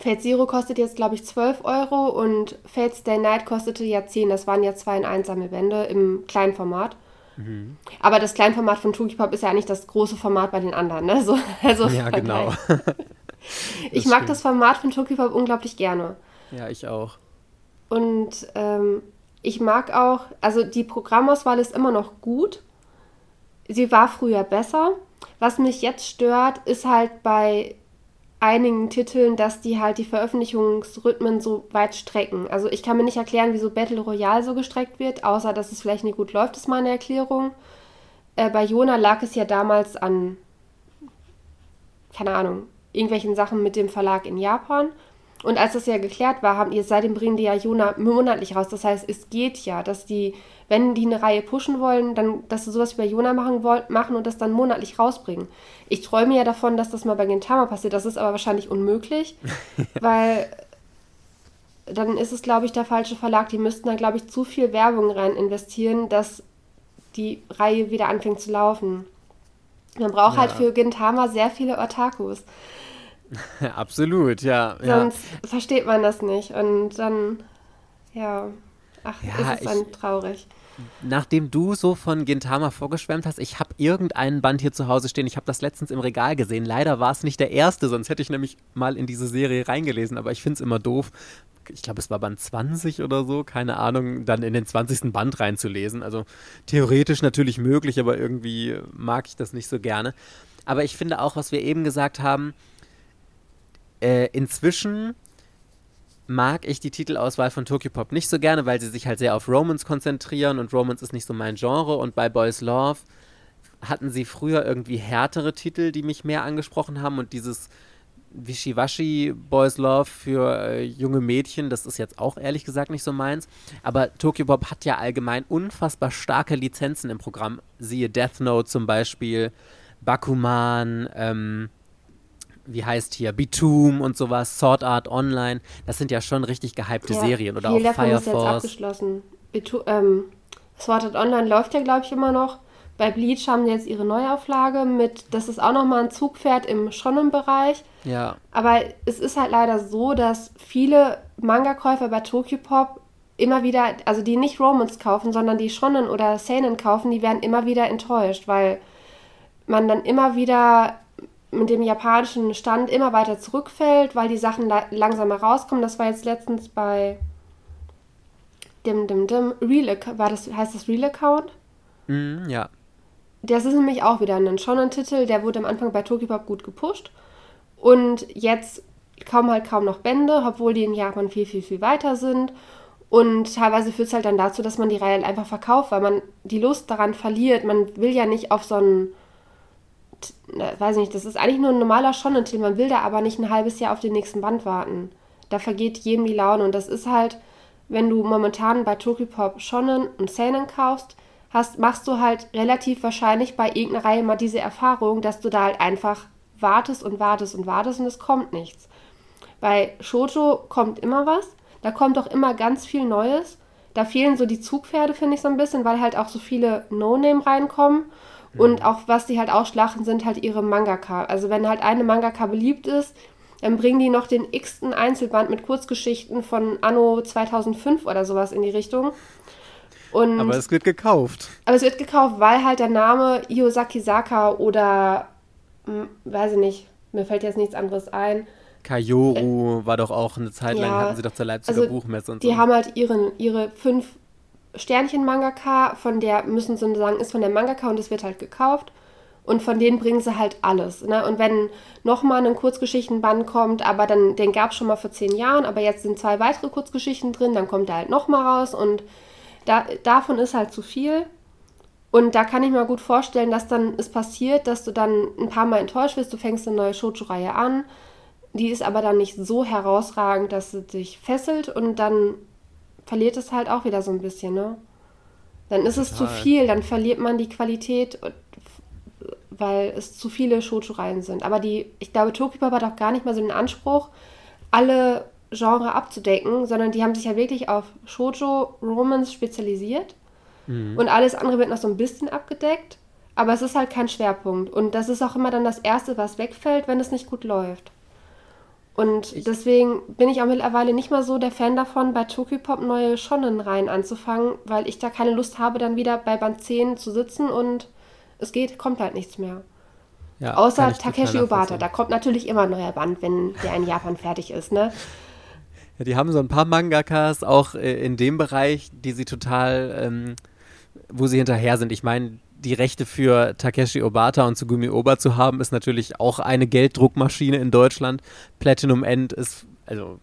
Fate Zero kostet jetzt, glaube ich, 12 Euro und Fate Stay Night kostete ja 10. Das waren ja zwei in einsame Bände im kleinen Format. Mhm. Aber das Kleinformat von Tokyo Pop ist ja nicht das große Format bei den anderen. Ne? *laughs* So, also ja, genau. *laughs* ich mag stimmt. das Format von Tokyo Pop unglaublich gerne. Ja, ich auch. Und ähm, ich mag auch, also die Programmauswahl ist immer noch gut. Sie war früher besser. Was mich jetzt stört, ist halt bei einigen Titeln, dass die halt die Veröffentlichungsrhythmen so weit strecken. Also ich kann mir nicht erklären, wieso Battle Royale so gestreckt wird, außer dass es vielleicht nicht gut läuft, ist meine Erklärung. Äh, bei Jona lag es ja damals an, keine Ahnung, irgendwelchen Sachen mit dem Verlag in Japan. Und als das ja geklärt war, haben die seitdem bringen die ja Jona monatlich raus. Das heißt, es geht ja, dass die, wenn die eine Reihe pushen wollen, dann, dass sie sowas wie bei Jona machen, wollen, machen und das dann monatlich rausbringen. Ich träume ja davon, dass das mal bei Gintama passiert. Das ist aber wahrscheinlich unmöglich, *laughs* weil dann ist es, glaube ich, der falsche Verlag. Die müssten da, glaube ich, zu viel Werbung rein investieren, dass die Reihe wieder anfängt zu laufen. Man braucht halt ja. halt für Gintama sehr viele Otakus. *laughs* Absolut, ja. Sonst ja. versteht man das nicht. Und dann, ja, ach, ja, ist es dann traurig. Nachdem du so von Gintama vorgeschwemmt hast, ich habe irgendeinen Band hier zu Hause stehen. Ich habe das letztens im Regal gesehen. Leider war es nicht der erste, sonst hätte ich nämlich mal in diese Serie reingelesen. Aber ich finde es immer doof. Ich glaube, es war Band 20 oder so, keine Ahnung, dann in den 20. Band reinzulesen. Also theoretisch natürlich möglich, aber irgendwie mag ich das nicht so gerne. Aber ich finde auch, was wir eben gesagt haben, äh, inzwischen mag ich die Titelauswahl von Tokyo Pop nicht so gerne, weil sie sich halt sehr auf Romance konzentrieren und Romance ist nicht so mein Genre und bei Boys Love hatten sie früher irgendwie härtere Titel, die mich mehr angesprochen haben und dieses Wischiwaschi Boys Love für äh, junge Mädchen, das ist jetzt auch ehrlich gesagt nicht so meins. Aber Tokyo Pop hat ja allgemein unfassbar starke Lizenzen im Programm. Siehe Death Note zum Beispiel, Bakuman, ähm, wie heißt hier, Bitum und sowas, Sword Art Online. Das sind ja schon richtig gehypte ja, Serien. Oder auch Fire Force. Ist jetzt abgeschlossen. Bitu ähm, Sword Art Online läuft ja, glaube ich, immer noch. Bei Bleach haben sie jetzt ihre Neuauflage mit, das ist auch nochmal ein Zugpferd im Shonen-Bereich. Ja. Aber es ist halt leider so, dass viele Manga-Käufer bei Tokyopop immer wieder, also die nicht Romans kaufen, sondern die Shonen oder Seinen kaufen, die werden immer wieder enttäuscht, weil man dann immer wieder mit dem japanischen Stand immer weiter zurückfällt, weil die Sachen la langsamer rauskommen. Das war jetzt letztens bei dem, dem, dem Real war das, heißt das Real Account? Mm, ja. Das ist nämlich auch wieder ein Shonen-Titel, der wurde am Anfang bei Tokyopop gut gepusht. Und jetzt kommen halt kaum noch Bände, obwohl die in Japan viel, viel, viel weiter sind. Und teilweise führt es halt dann dazu, dass man die Reihe einfach verkauft, weil man die Lust daran verliert. Man will ja nicht auf so einen, weiß nicht, das ist eigentlich nur ein normaler Shonen-Titel. Man will da aber nicht ein halbes Jahr auf den nächsten Band warten. Da vergeht jedem die Laune. Und das ist halt, wenn du momentan bei Tokyopop Shonen und Seinen kaufst, hast, machst du halt relativ wahrscheinlich bei irgendeiner Reihe mal diese Erfahrung, dass du da halt einfach wartest und wartest und wartest und es kommt nichts. Bei Shoujo kommt immer was, da kommt auch immer ganz viel Neues. Da fehlen so die Zugpferde, finde ich so ein bisschen, weil halt auch so viele No-Name reinkommen. Mhm. Und auch was die halt ausschlachten, sind halt ihre Mangaka. Also wenn halt eine Mangaka beliebt ist, dann bringen die noch den x-ten Einzelband mit Kurzgeschichten von Anno 2005 oder sowas in die Richtung. Und, aber es wird gekauft. Aber es wird gekauft, weil halt der Name Iosaki Saka oder, hm, weiß ich nicht, mir fällt jetzt nichts anderes ein. Kayoru äh, war doch auch eine Zeit lang, ja, hatten sie doch zur Leipziger also Buchmesse und die so. Die haben halt ihren, ihre fünf Sternchen-Mangaka, von der müssen sie sagen, ist von der Mangaka und es wird halt gekauft. Und von denen bringen sie halt alles. Ne? Und wenn nochmal ein Kurzgeschichtenband kommt, aber dann, den gab es schon mal vor zehn Jahren, aber jetzt sind zwei weitere Kurzgeschichten drin, dann kommt er halt nochmal raus und da, davon ist halt zu viel. Und da kann ich mir gut vorstellen, dass dann es passiert, dass du dann ein paar Mal enttäuscht wirst. Du fängst eine neue Shoujo-Reihe an. Die ist aber dann nicht so herausragend, dass sie dich fesselt und dann verliert es halt auch wieder so ein bisschen, ne? Dann ist Total. es zu viel, dann verliert man die Qualität, weil es zu viele Shoujo-Reihen sind. Aber die, ich glaube, Tokyopop hat auch gar nicht mal so den Anspruch, alle Genre abzudecken, sondern die haben sich ja wirklich auf Shoujo Romance spezialisiert. Mhm. Und alles andere wird noch so ein bisschen abgedeckt. Aber es ist halt kein Schwerpunkt. Und das ist auch immer dann das Erste, was wegfällt, wenn es nicht gut läuft. Und ich deswegen bin ich auch mittlerweile nicht mal so der Fan davon, bei Tokyopop neue Shonen-Reihen anzufangen, weil ich da keine Lust habe, dann wieder bei Band 10 zu sitzen und es geht, kommt halt nichts mehr. Ja, Außer Takeshi Obata, da kommt natürlich immer ein neuer Band, wenn der in Japan fertig ist, ne? *laughs* Ja, die haben so ein paar Mangakas auch äh, in dem Bereich, die sie total, ähm, wo sie hinterher sind. Ich meine, die Rechte für Takeshi Obata und Tsugumi Oba zu haben, ist natürlich auch eine Gelddruckmaschine in Deutschland. Platinum End ist, also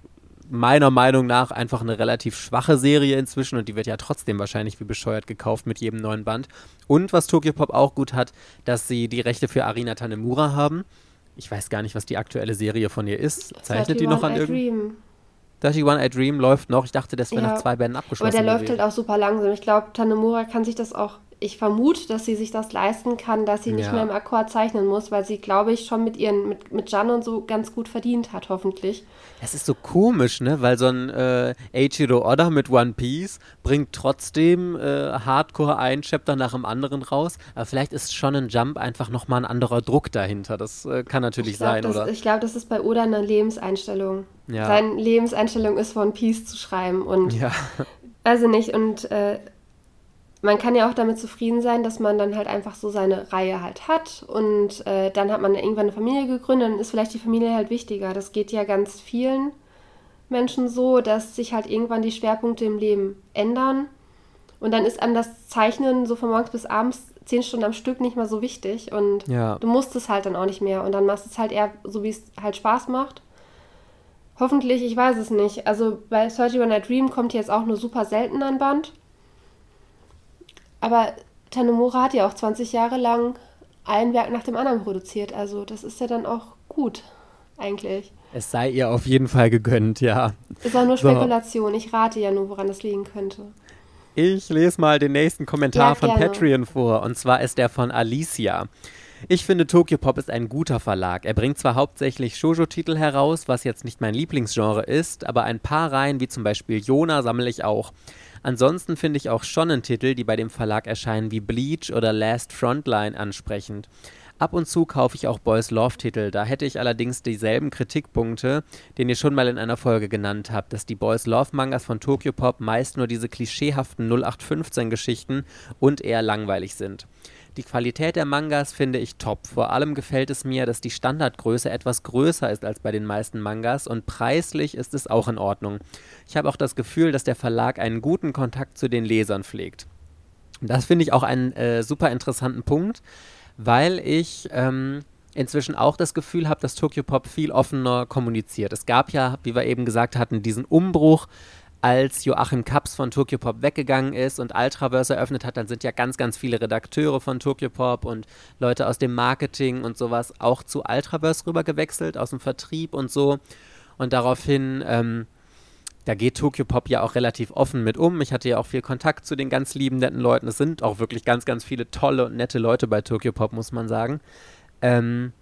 meiner Meinung nach einfach eine relativ schwache Serie inzwischen und die wird ja trotzdem wahrscheinlich wie bescheuert gekauft mit jedem neuen Band. Und was Tokyo Pop auch gut hat, dass sie die Rechte für Arina Tanemura haben. Ich weiß gar nicht, was die aktuelle Serie von ihr ist. Zeichnet die noch an irgendeinem? 31 I Dream läuft noch. Ich dachte, das wäre ja. nach zwei Bänden abgeschlossen. Aber der läuft halt auch super langsam. Ich glaube, Tanemura kann sich das auch ich vermute, dass sie sich das leisten kann, dass sie nicht ja. mehr im Akkord zeichnen muss, weil sie, glaube ich, schon mit ihren, mit, mit Jan und so ganz gut verdient hat, hoffentlich. Das ist so komisch, ne? Weil so ein äh, Eiichiro Oda mit One Piece bringt trotzdem äh, Hardcore ein Chapter nach dem anderen raus. Aber vielleicht ist schon ein Jump einfach nochmal ein anderer Druck dahinter. Das äh, kann natürlich glaub, sein, das, oder? Ich glaube, das ist bei Oda eine Lebenseinstellung. Ja. Seine Lebenseinstellung ist, One Piece zu schreiben und ja. weiß ich nicht, und äh, man kann ja auch damit zufrieden sein, dass man dann halt einfach so seine Reihe halt hat und äh, dann hat man irgendwann eine Familie gegründet, dann ist vielleicht die Familie halt wichtiger. Das geht ja ganz vielen Menschen so, dass sich halt irgendwann die Schwerpunkte im Leben ändern und dann ist einem das Zeichnen so von morgens bis abends zehn Stunden am Stück nicht mehr so wichtig und ja. du musst es halt dann auch nicht mehr und dann machst du es halt eher so, wie es halt Spaß macht. Hoffentlich, ich weiß es nicht. Also bei 31 Night Dream kommt jetzt auch nur super selten ein Band. Aber Tanemura hat ja auch 20 Jahre lang ein Werk nach dem anderen produziert. Also das ist ja dann auch gut, eigentlich. Es sei ihr auf jeden Fall gegönnt, ja. Ist auch nur Spekulation. So. Ich rate ja nur, woran das liegen könnte. Ich lese mal den nächsten Kommentar ja, von gerne. Patreon vor. Und zwar ist der von Alicia. Ich finde, Tokyopop ist ein guter Verlag. Er bringt zwar hauptsächlich Shoujo-Titel heraus, was jetzt nicht mein Lieblingsgenre ist, aber ein paar Reihen, wie zum Beispiel Yona, sammle ich auch. Ansonsten finde ich auch Shonen-Titel, die bei dem Verlag erscheinen, wie Bleach oder Last Frontline ansprechend. Ab und zu kaufe ich auch Boys Love-Titel. Da hätte ich allerdings dieselben Kritikpunkte, den ihr schon mal in einer Folge genannt habt, dass die Boys Love-Mangas von Tokyopop meist nur diese klischeehaften 0815-Geschichten und eher langweilig sind. Die Qualität der Mangas finde ich top. Vor allem gefällt es mir, dass die Standardgröße etwas größer ist als bei den meisten Mangas und preislich ist es auch in Ordnung. Ich habe auch das Gefühl, dass der Verlag einen guten Kontakt zu den Lesern pflegt. Das finde ich auch einen äh, super interessanten Punkt, weil ich ähm, inzwischen auch das Gefühl habe, dass Tokyo Pop viel offener kommuniziert. Es gab ja, wie wir eben gesagt hatten, diesen Umbruch als Joachim Kaps von Tokyopop weggegangen ist und Ultraverse eröffnet hat, dann sind ja ganz, ganz viele Redakteure von Tokyopop und Leute aus dem Marketing und sowas auch zu Ultraverse rüber gewechselt, aus dem Vertrieb und so. Und daraufhin, ähm, da geht Tokyopop ja auch relativ offen mit um. Ich hatte ja auch viel Kontakt zu den ganz lieben, netten Leuten. Es sind auch wirklich ganz, ganz viele tolle und nette Leute bei Tokyopop, muss man sagen. Ähm,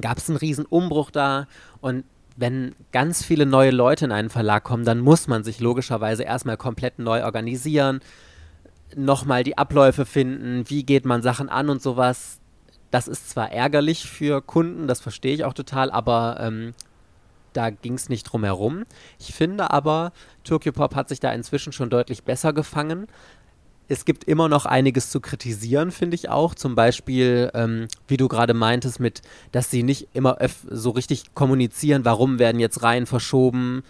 Gab es einen riesen Umbruch da und wenn ganz viele neue Leute in einen Verlag kommen, dann muss man sich logischerweise erstmal komplett neu organisieren, nochmal die Abläufe finden, wie geht man Sachen an und sowas. Das ist zwar ärgerlich für Kunden, das verstehe ich auch total, aber ähm, da ging es nicht drum herum. Ich finde aber, Tokyo Pop hat sich da inzwischen schon deutlich besser gefangen es gibt immer noch einiges zu kritisieren, finde ich auch. Zum Beispiel, ähm, wie du gerade meintest, mit, dass sie nicht immer so richtig kommunizieren, warum werden jetzt Reihen verschoben,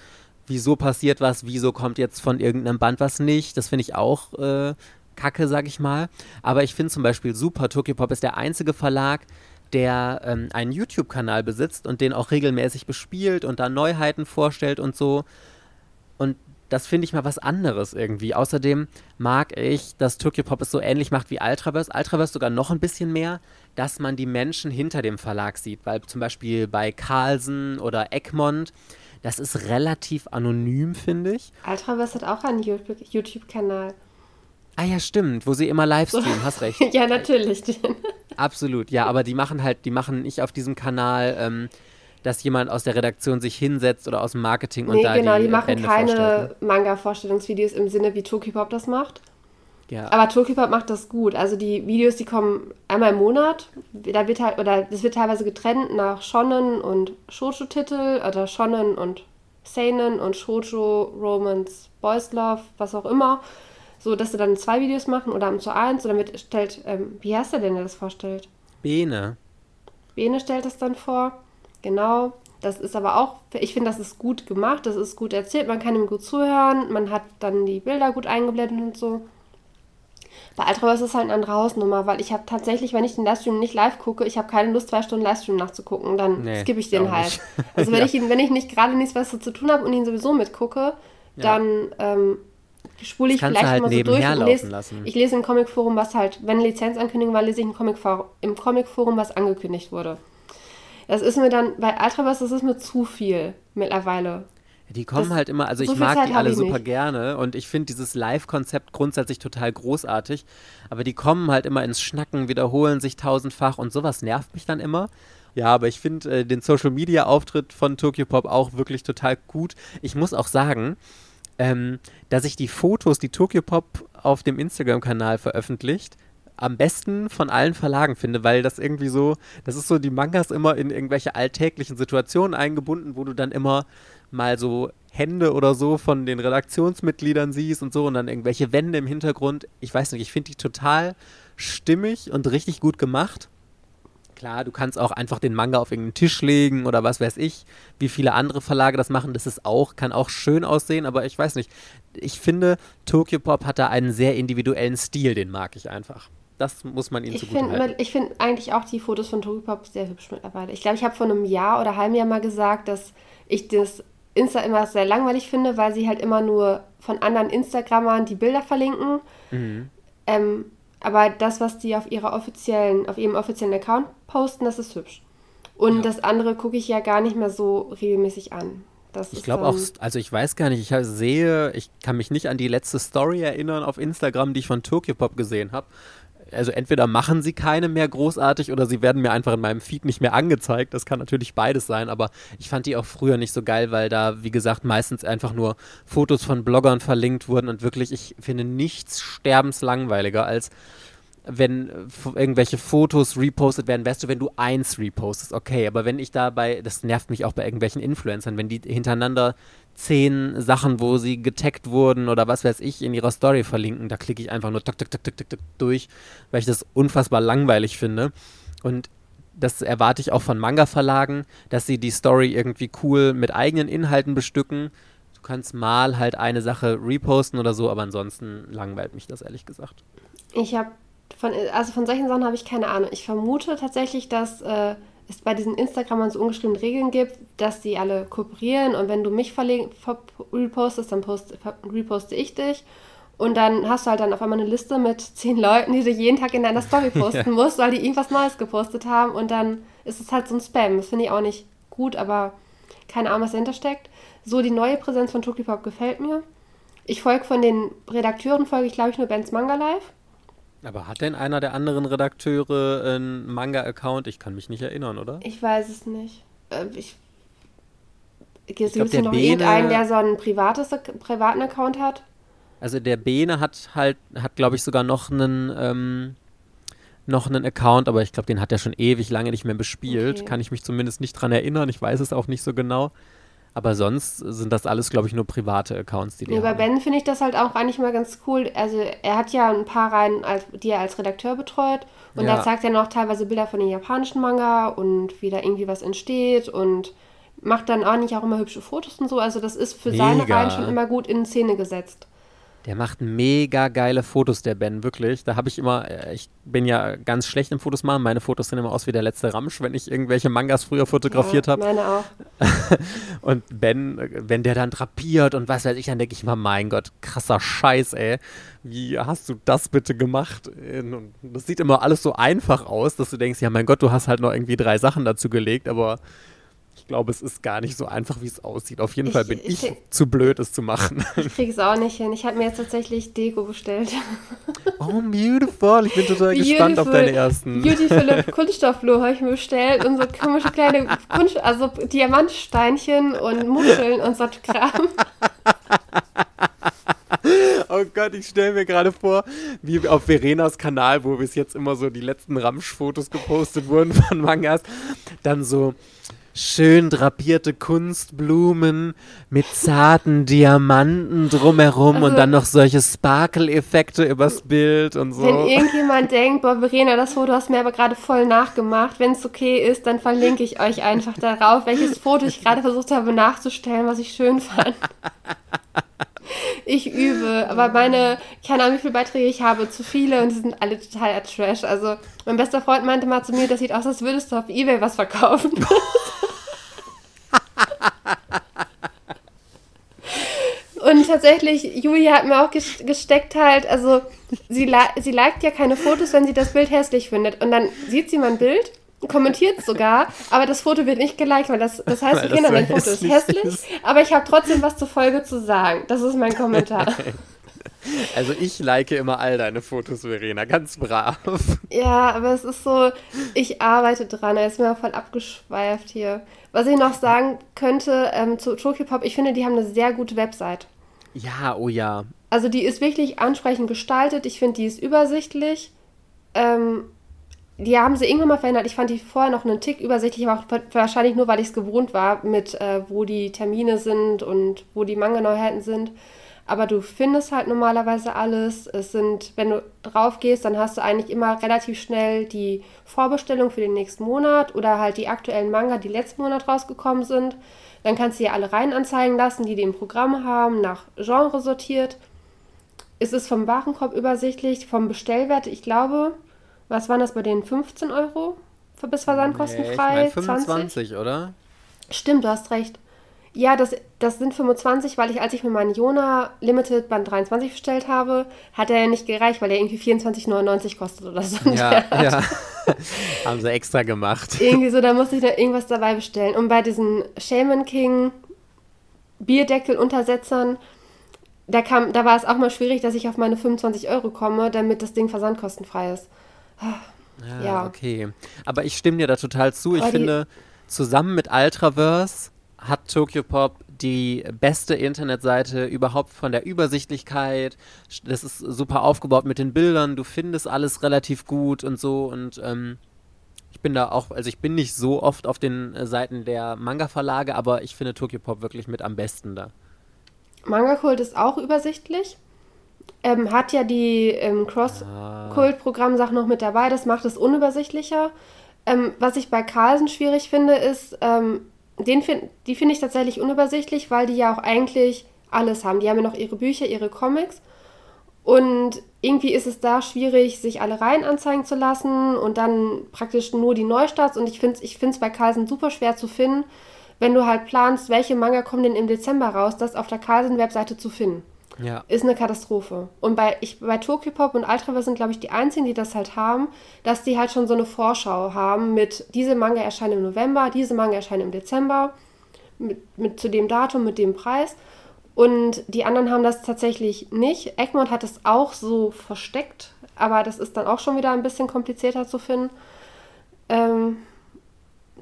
wieso passiert was, wieso kommt jetzt von irgendeinem Band was nicht. Das finde ich auch äh, kacke, sag ich mal. Aber ich finde zum Beispiel super, Tokyo Pop ist der einzige Verlag, der ähm, einen YouTube-Kanal besitzt und den auch regelmäßig bespielt und da Neuheiten vorstellt und so. Das finde ich mal was anderes irgendwie. Außerdem mag ich, dass Tokyo Pop es so ähnlich macht wie Ultraverse. Ultraverse sogar noch ein bisschen mehr, dass man die Menschen hinter dem Verlag sieht. Weil zum Beispiel bei Carlsen oder Egmont, das ist relativ anonym, finde ich. Ultraverse hat auch einen YouTube-Kanal. Ah ja, stimmt, wo sie immer live streamen, hast recht. *laughs* ja, natürlich. *laughs* Absolut, ja, aber die machen halt, die machen nicht auf diesem Kanal ähm, dass jemand aus der Redaktion sich hinsetzt oder aus dem Marketing nee, und da genau, die, die machen Bände keine ne? Manga-Vorstellungsvideos im Sinne, wie Tokipop das macht. Ja. Aber Tokipop macht das gut. Also die Videos, die kommen einmal im Monat. Da wird halt, oder das wird teilweise getrennt nach Shonen und Shoujo-Titel oder Shonen und Seinen und Shoujo, Romance, Boys Love, was auch immer. So, dass sie dann zwei Videos machen oder am zu eins oder mit stellt, ähm, wie heißt der denn, der das vorstellt? Bene. Bene stellt das dann vor. Genau. Das ist aber auch, ich finde, das ist gut gemacht, das ist gut erzählt, man kann ihm gut zuhören, man hat dann die Bilder gut eingeblendet und so. Bei Ultraverse ist es halt eine andere Hausnummer, weil ich habe tatsächlich, wenn ich den Livestream nicht live gucke, ich habe keine Lust, zwei Stunden Livestream nachzugucken, dann nee, skippe ich den halt. *laughs* Also wenn ja. ich ihn, wenn ich nicht gerade nichts was zu tun habe und ihn sowieso mitgucke, dann ja. ähm, spule ich vielleicht halt mal so durch und lese, lassen. ich lese im Comicforum, was halt, wenn Lizenzankündigung war, lese ich im Comicforum, im Comicforum, was angekündigt wurde. Das ist mir dann, bei Ultraverse, das ist mir zu viel mittlerweile. Die kommen das, halt immer, also so ich mag Zeit die alle super nicht. gerne und ich finde dieses Live-Konzept grundsätzlich total großartig, aber die kommen halt immer ins Schnacken, wiederholen sich tausendfach und sowas nervt mich dann immer. Ja, aber ich finde äh, den Social-Media-Auftritt von Tokyo Pop auch wirklich total gut. Ich muss auch sagen, ähm, dass ich die Fotos, die Tokyo Pop auf dem Instagram-Kanal veröffentlicht, am besten von allen Verlagen finde, weil das irgendwie so, das ist so, die Mangas immer in irgendwelche alltäglichen Situationen eingebunden, wo du dann immer mal so Hände oder so von den Redaktionsmitgliedern siehst und so und dann irgendwelche Wände im Hintergrund. Ich weiß nicht, ich finde die total stimmig und richtig gut gemacht. Klar, du kannst auch einfach den Manga auf irgendeinen Tisch legen oder was weiß ich, wie viele andere Verlage das machen. Das ist auch, kann auch schön aussehen, aber ich weiß nicht. Ich finde, Tokyo Pop hat da einen sehr individuellen Stil, den mag ich einfach. Das muss man ihnen ich zugute find, Ich finde eigentlich auch die Fotos von Tokipop sehr hübsch mittlerweile. Ich glaube, ich habe vor einem Jahr oder halbem Jahr mal gesagt, dass ich das Insta immer sehr langweilig finde, weil sie halt immer nur von anderen Instagrammern die Bilder verlinken. Mhm. Ähm, Aber das, was die auf ihrer offiziellen, auf ihrem offiziellen Account posten, das ist hübsch. Und Ja. das andere gucke ich ja gar nicht mehr so regelmäßig an. Das Ich glaube auch, also ich weiß gar nicht, ich sehe, ich kann mich nicht an die letzte Story erinnern auf Instagram, die ich von Tokyo Pop gesehen habe. Also entweder machen sie keine mehr großartig oder sie werden mir einfach in meinem Feed nicht mehr angezeigt. Das kann natürlich beides sein, aber ich fand die auch früher nicht so geil, weil da, wie gesagt, meistens einfach nur Fotos von Bloggern verlinkt wurden und wirklich, ich finde nichts sterbenslangweiliger als wenn äh, irgendwelche Fotos repostet werden, weißt du, wenn du eins repostest, okay, aber wenn ich dabei, das nervt mich auch bei irgendwelchen Influencern, wenn die hintereinander zehn Sachen, wo sie getaggt wurden oder was weiß ich, in ihrer Story verlinken, da klicke ich einfach nur tak, tak, tak, tak, tak, tak durch, weil ich das unfassbar langweilig finde. Und das erwarte ich auch von Manga-Verlagen, dass sie die Story irgendwie cool mit eigenen Inhalten bestücken. Du kannst mal halt eine Sache reposten oder so, aber ansonsten langweilt mich das ehrlich gesagt. Ich habe von, also von solchen Sachen habe ich keine Ahnung. Ich vermute tatsächlich, dass äh, es bei diesen Instagramern so ungeschriebene Regeln gibt, dass die alle kooperieren und wenn du mich repostest, dann post, reposte ich dich. Und dann hast du halt dann auf einmal eine Liste mit *laughs* zehn Leuten, die du jeden Tag in deiner Story *laughs* posten musst, weil die irgendwas Neues gepostet haben. Und dann ist es halt so ein Spam. Das finde ich auch nicht gut, aber keine Ahnung, was dahinter steckt. So, die neue Präsenz von Tokipop gefällt mir. Ich folge von den Redakteuren, folge ich glaube ich nur Ben's Manga Live. Aber hat denn einer der anderen Redakteure einen Manga-Account? Ich kann mich nicht erinnern, oder? Ich weiß es nicht. Äh, ich Gibt es der noch Bene- irgendeinen, der so einen privates, privaten Account hat? Also der Bene hat halt, hat glaube ich sogar noch einen, ähm, noch einen Account, aber ich glaube, den hat er schon ewig lange nicht mehr bespielt. Okay. Kann ich mich zumindest nicht dran erinnern. Ich weiß es auch nicht so genau. Aber sonst sind das alles, glaube ich, nur private Accounts, die die Nee, bei. Ben finde ich das halt auch eigentlich mal ganz cool. Also er hat ja ein paar Reihen, als, die er als Redakteur betreut. Und Ja. da zeigt er noch teilweise Bilder von den japanischen Manga und wie da irgendwie was entsteht und macht dann auch nicht auch immer hübsche Fotos und so. Also das ist für seine Mega. Reihen schon immer gut in Szene gesetzt. Der macht mega geile Fotos, der Ben, wirklich. Da habe ich immer, äh, ich bin ja ganz schlecht im Fotos machen. Meine Fotos sehen immer aus wie der letzte Ramsch, wenn ich irgendwelche Mangas früher fotografiert ja, habe. Meine auch. *laughs* Und Ben, wenn der dann drapiert und was weiß ich, dann denke ich mal, mein Gott, krasser Scheiß, ey. Wie hast du das bitte gemacht? Und das sieht immer alles so einfach aus, dass du denkst, ja, mein Gott, du hast halt noch irgendwie drei Sachen dazu gelegt, aber ich glaube, es ist gar nicht so einfach, wie es aussieht. Auf jeden Ich- Fall bin ich ich, zu blöd, es zu machen. Ich kriege es auch nicht hin. Ich habe mir jetzt tatsächlich Deko bestellt. Oh, beautiful. Ich bin total gespannt auf Beautiful. deine ersten. Beautiful *laughs* Kunststoffblume habe ich mir bestellt und so komische kleine Kunst also Diamantsteinchen und Muscheln und so Kram. Oh Gott, ich stelle mir gerade vor, wie auf Verenas Kanal, wo bis jetzt immer so die letzten Ramsch-Fotos gepostet wurden von Mangas, dann so schön drapierte Kunstblumen mit zarten Diamanten drumherum und Also- dann noch solche Sparkle-Effekte übers Bild und so. Wenn irgendjemand denkt, boah, Verena, das Foto hast du mir aber gerade voll nachgemacht. Wenn es okay ist, dann verlinke ich euch einfach darauf, welches Foto ich gerade versucht habe nachzustellen, was ich schön fand. *laughs* *laughs* Ich übe, aber meine, keine Ahnung, wie viele Beiträge ich habe, zu viele und die sind alle total trash. Also, mein bester Freund meinte mal zu mir, das sieht aus, als würdest du auf Ebay was verkaufen. *laughs* Und tatsächlich, Julia hat mir auch ges- gesteckt halt, also sie, sie liked ja keine Fotos, wenn sie das Bild hässlich findet. Und dann sieht sie mein Bild, kommentiert sogar, aber das Foto wird nicht geliked, weil das, das heißt, *laughs* so dein Foto ist hässlich hässlich, ist. aber ich habe trotzdem was zur Folge zu sagen. Das ist mein Kommentar. *laughs* Also ich like immer all deine Fotos, Verena, ganz brav. Ja, aber es ist so, ich arbeite dran. Er ist mir voll abgeschweift hier. Was ich noch sagen könnte ähm, zu Tokyo Pop, ich finde, die haben eine sehr gute Website. Ja, oh ja. Also die ist wirklich ansprechend gestaltet. Ich finde, die ist übersichtlich. Ähm, die haben sie irgendwann mal verändert. Ich fand die vorher noch einen Tick übersichtlich, aber auch wahrscheinlich nur, weil ich es gewohnt war, mit äh, wo die Termine sind und wo die Manga-Neuheiten sind. Aber du findest halt normalerweise alles. Es sind, wenn du drauf gehst, dann hast du eigentlich immer relativ schnell die Vorbestellung für den nächsten Monat oder halt die aktuellen Manga, die letzten Monat rausgekommen sind. Dann kannst du dir alle Reihen anzeigen lassen, die die im Programm haben, nach Genre sortiert. Es ist vom Warenkorb übersichtlich, vom Bestellwert, ich glaube, was waren das bei denen? 15 Euro für bis Versand Nee, ich kostenfrei? mein 20? 25, oder? Stimmt, du hast recht. Ja, das, das sind 25, weil ich, als ich mir meinen Jona Limited Band 23 bestellt habe, hat er ja nicht gereicht, weil er irgendwie 24,99 kostet oder so. Ja, *laughs* *laughs* ja. Haben sie extra gemacht. Irgendwie so, da musste ich noch irgendwas dabei bestellen. Und bei diesen Shaman King Bierdeckel-Untersetzern, da, kam, da war es auch mal schwierig, dass ich auf meine 25 Euro komme, damit das Ding versandkostenfrei ist. Ja, ja. okay. Aber ich stimme dir da total zu. Ich finde, zusammen mit Ultraverse hat Tokyo Pop die beste Internetseite überhaupt von der Übersichtlichkeit. Das ist super aufgebaut mit den Bildern. Du findest alles relativ gut und so. Und ähm, ich bin da auch, also ich bin nicht so oft auf den äh, Seiten der Manga-Verlage, aber ich finde Tokyo Pop wirklich mit am besten da. Manga Kult ist auch übersichtlich. Ähm, hat ja die ähm, Cross-Kult-Programm-Sachen noch mit dabei. Das macht es unübersichtlicher. Ähm, was ich bei Carlsen schwierig finde, ist, ähm, den find, die finde ich tatsächlich unübersichtlich, weil die ja auch eigentlich alles haben. Die haben ja noch ihre Bücher, ihre Comics. Und irgendwie ist es da schwierig, sich alle Reihen anzeigen zu lassen und dann praktisch nur die Neustarts. Und ich finde es ich bei Carlsen super schwer zu finden, wenn du halt planst, welche Manga kommen denn im Dezember raus, das auf der Carlsen-Webseite zu finden. Ja. Ist eine Katastrophe. Und bei, ich, bei Tokyopop und Ultraverse sind, glaube ich, die einzigen, die das halt haben, dass die halt schon so eine Vorschau haben mit, diese Manga erscheinen im November, diese Manga erscheinen im Dezember, mit, mit zu dem Datum, mit dem Preis. Und die anderen haben das tatsächlich nicht. Egmont hat es auch so versteckt, aber das ist dann auch schon wieder ein bisschen komplizierter zu finden. Ähm,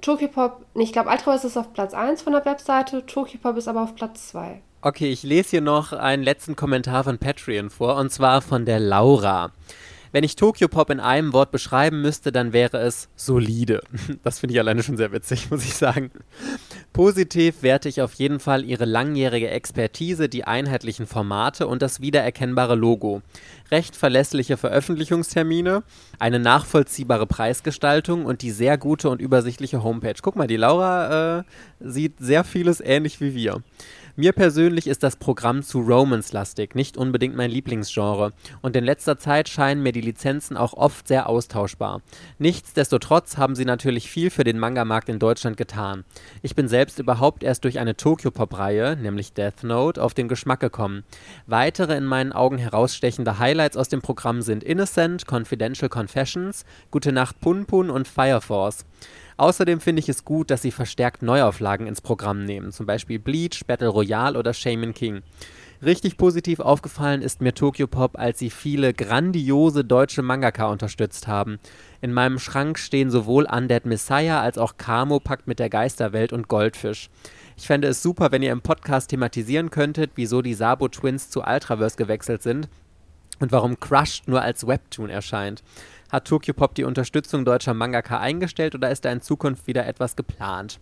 Tokyopop, ich glaube, Ultraverse ist auf Platz 1 von der Webseite, Tokyopop ist aber auf Platz 2. Okay, ich lese hier noch einen letzten Kommentar von Patreon vor, und zwar von der Laura. Wenn ich Tokyo Pop in einem Wort beschreiben müsste, dann wäre es solide. *laughs* Das finde ich alleine schon sehr witzig, *laughs* muss ich sagen. Positiv werte ich auf jeden Fall ihre langjährige Expertise, die einheitlichen Formate und das wiedererkennbare Logo. Recht verlässliche Veröffentlichungstermine, eine nachvollziehbare Preisgestaltung und die sehr gute und übersichtliche Homepage. Guck mal, die Laura äh, sieht sehr vieles ähnlich wie wir. Mir persönlich ist das Programm zu Romance-lastig, nicht unbedingt mein Lieblingsgenre. Und in letzter Zeit scheinen mir die Lizenzen auch oft sehr austauschbar. Nichtsdestotrotz haben sie natürlich viel für den Manga-Markt in Deutschland getan. Ich bin selbst überhaupt erst durch eine Tokyo-Pop-Reihe, nämlich Death Note, auf den Geschmack gekommen. Weitere in meinen Augen herausstechende Highlights aus dem Programm sind Innocent, Confidential Confessions, Gute Nacht Punpun und Fire Force. Außerdem finde ich es gut, dass sie verstärkt Neuauflagen ins Programm nehmen, zum Beispiel Bleach, Battle Royale oder Shaman King. Richtig positiv aufgefallen ist mir Tokyo Pop, als sie viele grandiose deutsche Mangaka unterstützt haben. In meinem Schrank stehen sowohl Undead Messiah als auch Kamo packt mit der Geisterwelt und Goldfisch. Ich fände es super, wenn ihr im Podcast thematisieren könntet, wieso die Sabo Twins zu Ultraverse gewechselt sind und warum Crushed nur als Webtoon erscheint. Hat Tokyo Pop die Unterstützung deutscher Mangaka eingestellt oder ist da in Zukunft wieder etwas geplant?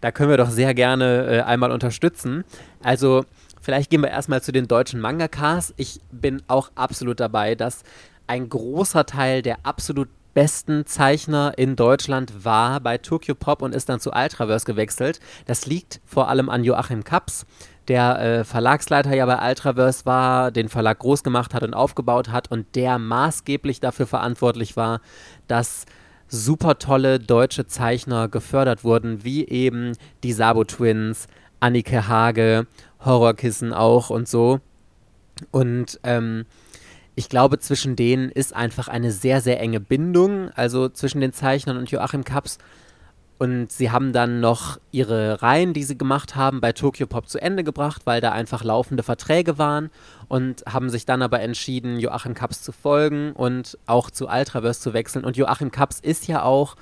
Da können wir doch sehr gerne äh, einmal unterstützen. Also, vielleicht gehen wir erstmal zu den deutschen Mangakas. Ich bin auch absolut dabei, dass ein großer Teil der absolut besten Zeichner in Deutschland war bei Tokyo Pop und ist dann zu Ultraverse gewechselt. Das liegt vor allem an Joachim Kaps, der äh, Verlagsleiter ja bei Ultraverse war, den Verlag groß gemacht hat und aufgebaut hat und der maßgeblich dafür verantwortlich war, dass super tolle deutsche Zeichner gefördert wurden, wie eben die Sabo Twins, Annike Hage, Horrorkissen auch und so. Und ähm, ich glaube, zwischen denen ist einfach eine sehr, sehr enge Bindung, also zwischen den Zeichnern und Joachim Kaps. Und sie haben dann noch ihre Reihen, die sie gemacht haben, bei Tokyo Pop zu Ende gebracht, weil da einfach laufende Verträge waren und haben sich dann aber entschieden, Joachim Kaps zu folgen und auch zu Ultraverse zu wechseln. Und Joachim Kaps ist ja auch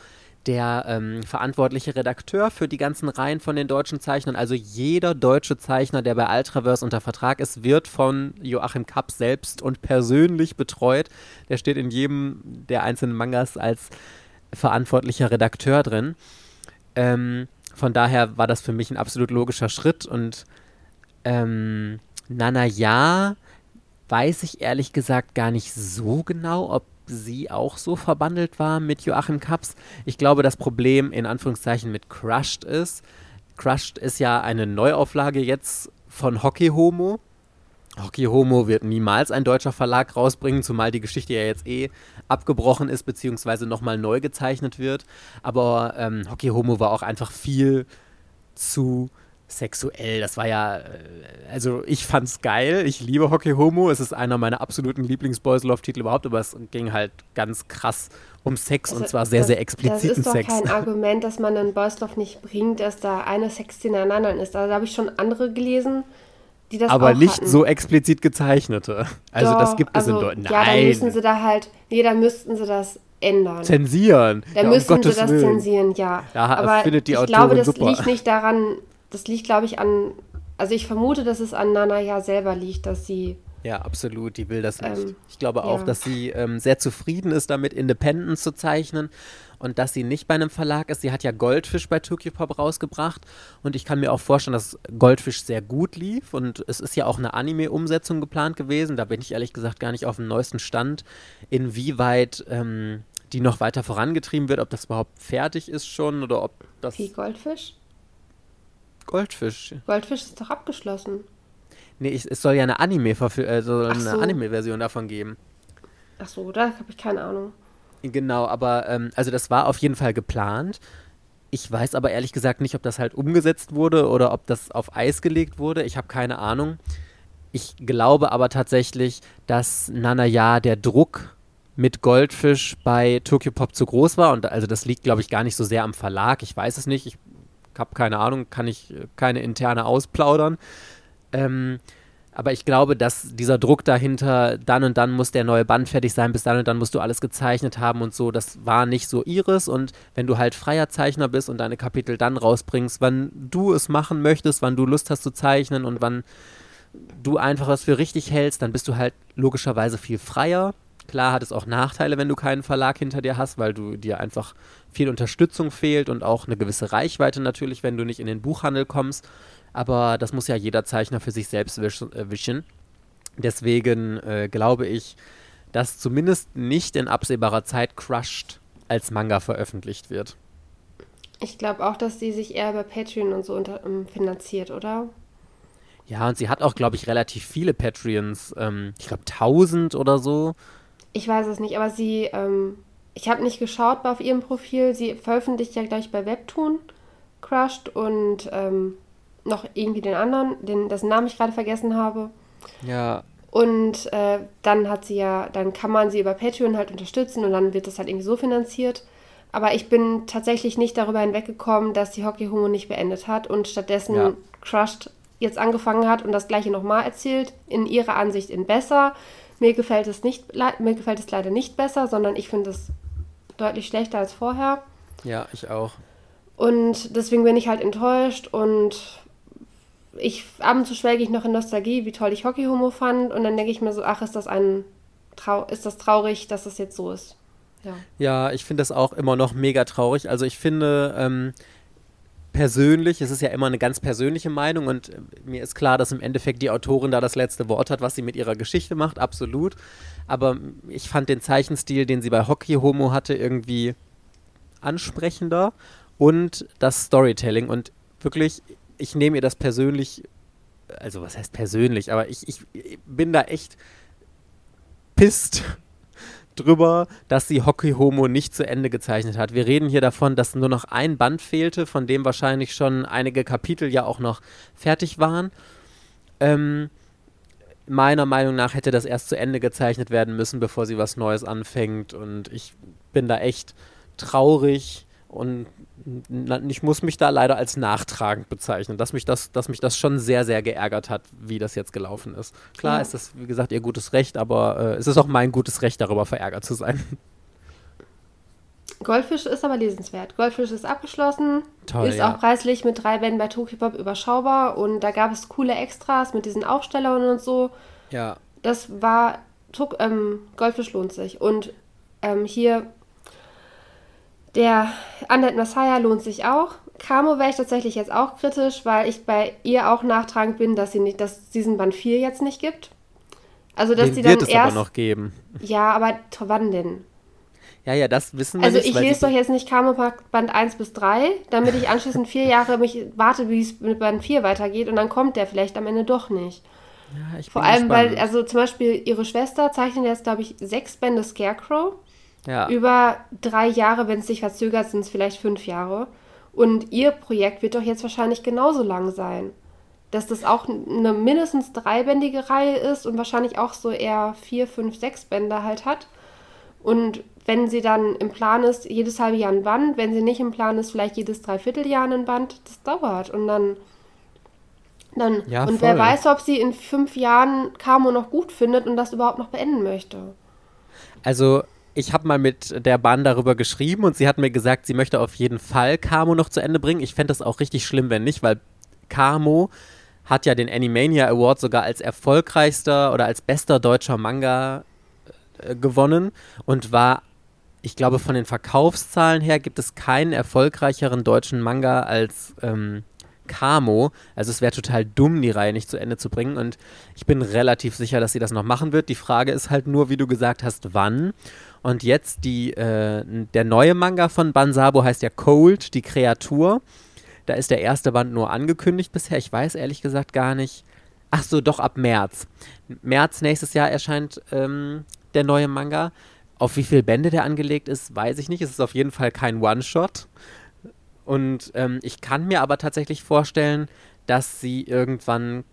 der ähm, verantwortliche Redakteur für die ganzen Reihen von den deutschen Zeichnern. Also jeder deutsche Zeichner, der bei Ultraverse unter Vertrag ist, wird von Joachim Kaps selbst und persönlich betreut. Der steht in jedem der einzelnen Mangas als verantwortlicher Redakteur drin. Ähm, von daher war das für mich ein absolut logischer Schritt und ähm, Nana ja, weiß ich ehrlich gesagt gar nicht so genau, ob sie auch so verbandelt war mit Joachim Kaps. Ich glaube, das Problem in Anführungszeichen mit Crushed ist, Crushed ist ja eine Neuauflage jetzt von Hockey Homo. Hockey Homo wird niemals ein deutscher Verlag rausbringen, zumal die Geschichte ja jetzt eh abgebrochen ist, beziehungsweise nochmal neu gezeichnet wird. Aber ähm, Hockey Homo war auch einfach viel zu sexuell. Das war ja, äh, also ich fand's geil. Ich liebe Hockey Homo. Es ist einer meiner absoluten Lieblings-Boys-Love-Titel überhaupt, aber es ging halt ganz krass um Sex also, und zwar sehr, das, sehr expliziten Sex. Das ist doch kein *laughs* Argument, dass man einen Boys Love nicht bringt, dass da eine Sexszene an der anderen ist. Also, da habe ich schon andere gelesen, die das Aber auch nicht hatten. so explizit gezeichnete. Also doch, das gibt es also, in Deutschland. Ja, dann müssen sie da halt, nee, dann müssten sie das ändern. Zensieren. Dann ja, müssen um sie das Willen. zensieren, ja. ja Aber ich glaube, das liegt nicht daran, das liegt, glaube ich, an, also ich vermute, dass es an Nana ja selber liegt, dass sie ja, absolut, die will das nicht. Ähm, ich glaube auch, ja. dass sie ähm, sehr zufrieden ist damit, Independent zu zeichnen und dass sie nicht bei einem Verlag ist. Sie hat ja Goldfisch bei Tokyo Pop rausgebracht und ich kann mir auch vorstellen, dass Goldfisch sehr gut lief und es ist ja auch eine Anime-Umsetzung geplant gewesen. Da bin ich ehrlich gesagt gar nicht auf dem neuesten Stand, inwieweit ähm, die noch weiter vorangetrieben wird, ob das überhaupt fertig ist schon oder ob das. Wie Goldfisch? Goldfisch. Goldfisch ist doch abgeschlossen. Nee, ich, es soll ja eine Anime also eine so. Anime-Version davon geben. Ach so, da habe ich keine Ahnung. Genau, aber ähm, also das war auf jeden Fall geplant. Ich weiß aber ehrlich gesagt nicht, ob das halt umgesetzt wurde oder ob das auf Eis gelegt wurde. Ich habe keine Ahnung. Ich glaube aber tatsächlich, dass Nanaya der Druck mit Goldfisch bei Tokyo Pop zu groß war. Und also das liegt, glaube ich, gar nicht so sehr am Verlag. Ich weiß es nicht. Ich habe keine Ahnung, kann ich äh, keine interne ausplaudern. Ähm, aber ich glaube, dass dieser Druck dahinter, dann und dann muss der neue Band fertig sein, bis dann und dann musst du alles gezeichnet haben und so, das war nicht so ihres. Und wenn du halt freier Zeichner bist und deine Kapitel dann rausbringst, wann du es machen möchtest, wann du Lust hast zu zeichnen und wann du einfach was für richtig hältst, dann bist du halt logischerweise viel freier. Klar hat es auch Nachteile, wenn du keinen Verlag hinter dir hast, weil du dir einfach viel Unterstützung fehlt und auch eine gewisse Reichweite natürlich, wenn du nicht in den Buchhandel kommst. Aber das muss ja jeder Zeichner für sich selbst äh, wischen. Deswegen äh, glaube ich, dass zumindest nicht in absehbarer Zeit Crushed als Manga veröffentlicht wird. Ich glaube auch, dass sie sich eher über Patreon und so unter, um, finanziert, oder? Ja, und sie hat auch, glaube ich, relativ viele Patreons. Ähm, ich glaube, 1000 oder so. Ich weiß es nicht, aber sie, ähm, ich habe nicht geschaut auf ihrem Profil. Sie veröffentlicht ja gleich bei Webtoon Crushed und ähm, noch irgendwie den anderen, den, dessen Namen ich gerade vergessen habe. Ja. Und äh, dann hat sie ja, dann kann man sie über Patreon halt unterstützen und dann wird das halt irgendwie so finanziert. Aber ich bin tatsächlich nicht darüber hinweggekommen, dass die Hockey Homo nicht beendet hat und stattdessen ja. Crushed jetzt angefangen hat und das gleiche nochmal erzählt, in ihrer Ansicht in besser. Mir gefällt es nicht, mir gefällt es leider nicht besser, sondern ich finde es deutlich schlechter als vorher. Ja, ich auch. Und deswegen bin ich halt enttäuscht und ich ab und zu schwelge ich noch in Nostalgie, wie toll ich Hockey Homo fand und dann denke ich mir so, ach, ist das ein Trau ist das traurig, dass das jetzt so ist. Ja, ja ich finde das auch immer noch mega traurig. Also ich finde, ähm, persönlich, es ist ja immer eine ganz persönliche Meinung und äh, mir ist klar, dass im Endeffekt die Autorin da das letzte Wort hat, was sie mit ihrer Geschichte macht, absolut. Aber ich fand den Zeichenstil, den sie bei Hockey Homo hatte, irgendwie ansprechender und das Storytelling und wirklich, ich nehme ihr das persönlich, also was heißt persönlich, aber ich, ich bin da echt pisst *laughs* drüber, dass sie Hockey Homo nicht zu Ende gezeichnet hat. Wir reden hier davon, dass nur noch ein Band fehlte, von dem wahrscheinlich schon einige Kapitel ja auch noch fertig waren. Ähm, meiner Meinung nach hätte das erst zu Ende gezeichnet werden müssen, bevor sie was Neues anfängt. Und ich bin da echt traurig und ich muss mich da leider als nachtragend bezeichnen, dass mich das, dass mich das schon sehr, sehr geärgert hat, wie das jetzt gelaufen ist. Klar ja. ist das, wie gesagt, ihr gutes Recht, aber äh, es ist auch mein gutes Recht, darüber verärgert zu sein. Goldfisch ist aber lesenswert. Goldfisch ist abgeschlossen, Toll, ist ja. auch preislich mit drei Bänden bei Tokyopop überschaubar und da gab es coole Extras mit diesen Aufstellern und so. Ja. Das war, ähm, Goldfisch lohnt sich. Und ähm, hier der Annette Messiah lohnt sich auch. Camo wäre ich tatsächlich jetzt auch kritisch, weil ich bei ihr auch nachtragend bin, dass sie nicht, dass es diesen Band 4 jetzt nicht gibt. Also dass Den die dann wird es erst. aber noch geben. Ja, aber wann denn? Ja, ja, das wissen wir Also nicht. ich weil lese doch jetzt nicht Camo Band 1 bis 3, damit ich anschließend vier *laughs* Jahre mich warte, wie es mit Band 4 weitergeht und dann kommt der vielleicht am Ende doch nicht. Ja, ich Vor allem, weil, gespannt. also zum Beispiel ihre Schwester zeichnet jetzt, glaube ich, sechs Bände Scarecrow. ja. Über drei Jahre, wenn es sich verzögert, sind es vielleicht fünf Jahre. Und ihr Projekt wird doch jetzt wahrscheinlich genauso lang sein. Dass das auch eine mindestens dreibändige Reihe ist und wahrscheinlich auch so eher vier, fünf, sechs Bände halt hat. Und wenn sie dann im Plan ist, jedes halbe Jahr ein Band, wenn sie nicht im Plan ist, vielleicht jedes Dreivierteljahr ein Band, das dauert. Und dann. dann Ja, und voll. wer weiß, ob sie in fünf Jahren Camo noch gut findet und das überhaupt noch beenden möchte. Also, ich habe mal mit der Bahn darüber geschrieben und sie hat mir gesagt, sie möchte auf jeden Fall Camo noch zu Ende bringen. Ich fände das auch richtig schlimm, wenn nicht, weil Camo hat ja den Animania Award sogar als erfolgreichster oder als bester deutscher Manga äh, gewonnen und war, ich glaube, von den Verkaufszahlen her gibt es keinen erfolgreicheren deutschen Manga als ähm, Camo. Also es wäre total dumm, die Reihe nicht zu Ende zu bringen. Und ich bin relativ sicher, dass sie das noch machen wird. Die Frage ist halt nur, wie du gesagt hast, wann. Und jetzt die, äh, der neue Manga von Bansabo heißt ja Cold, die Kreatur. Da ist der erste Band nur angekündigt bisher. Ich weiß ehrlich gesagt gar nicht. Ach so, doch ab März. März nächstes Jahr erscheint ähm, der neue Manga. Auf wie viele Bände der angelegt ist, weiß ich nicht. Es ist auf jeden Fall kein One-Shot. Und ähm, ich kann mir aber tatsächlich vorstellen, dass sie irgendwann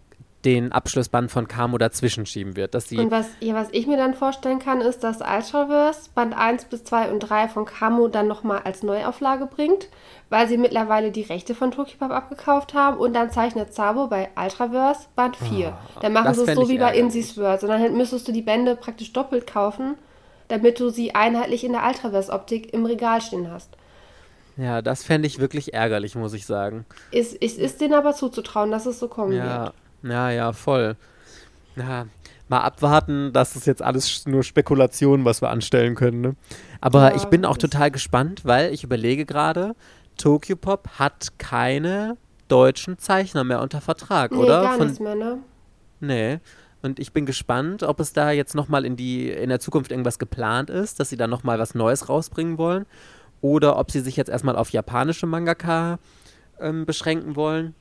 den Abschlussband von Camo dazwischen schieben wird. Dass sie Und was, ja, was ich mir dann vorstellen kann, ist, dass Ultraverse Band 1 bis 2 und 3 von Camo dann nochmal als Neuauflage bringt, weil sie mittlerweile die Rechte von Tokyopop abgekauft haben und dann zeichnet Sabo bei Ultraverse Band 4. dann machen Ah, das sie es so wie bei. Insy's World, sondern dann müsstest du die Bände praktisch doppelt kaufen, damit du sie einheitlich in der Ultraverse-Optik im Regal stehen hast. ja, das fände ich wirklich ärgerlich, muss ich sagen. Es, es ist denen aber zuzutrauen, dass es so kommen Ja, wird. ja, ja, voll. Ja, mal abwarten, das ist jetzt alles nur Spekulation, was wir anstellen können. Ne? Aber Ja, ich bin auch total gespannt, weil ich überlege gerade, Tokyopop hat keine deutschen Zeichner mehr unter Vertrag, Nee, oder? gar Von, nichts mehr, ne? Nee. Und ich bin gespannt, ob es da jetzt nochmal in die, in der Zukunft irgendwas geplant ist, dass sie da nochmal was Neues rausbringen wollen. Oder ob sie sich jetzt erstmal auf japanische Mangaka ähm, beschränken wollen.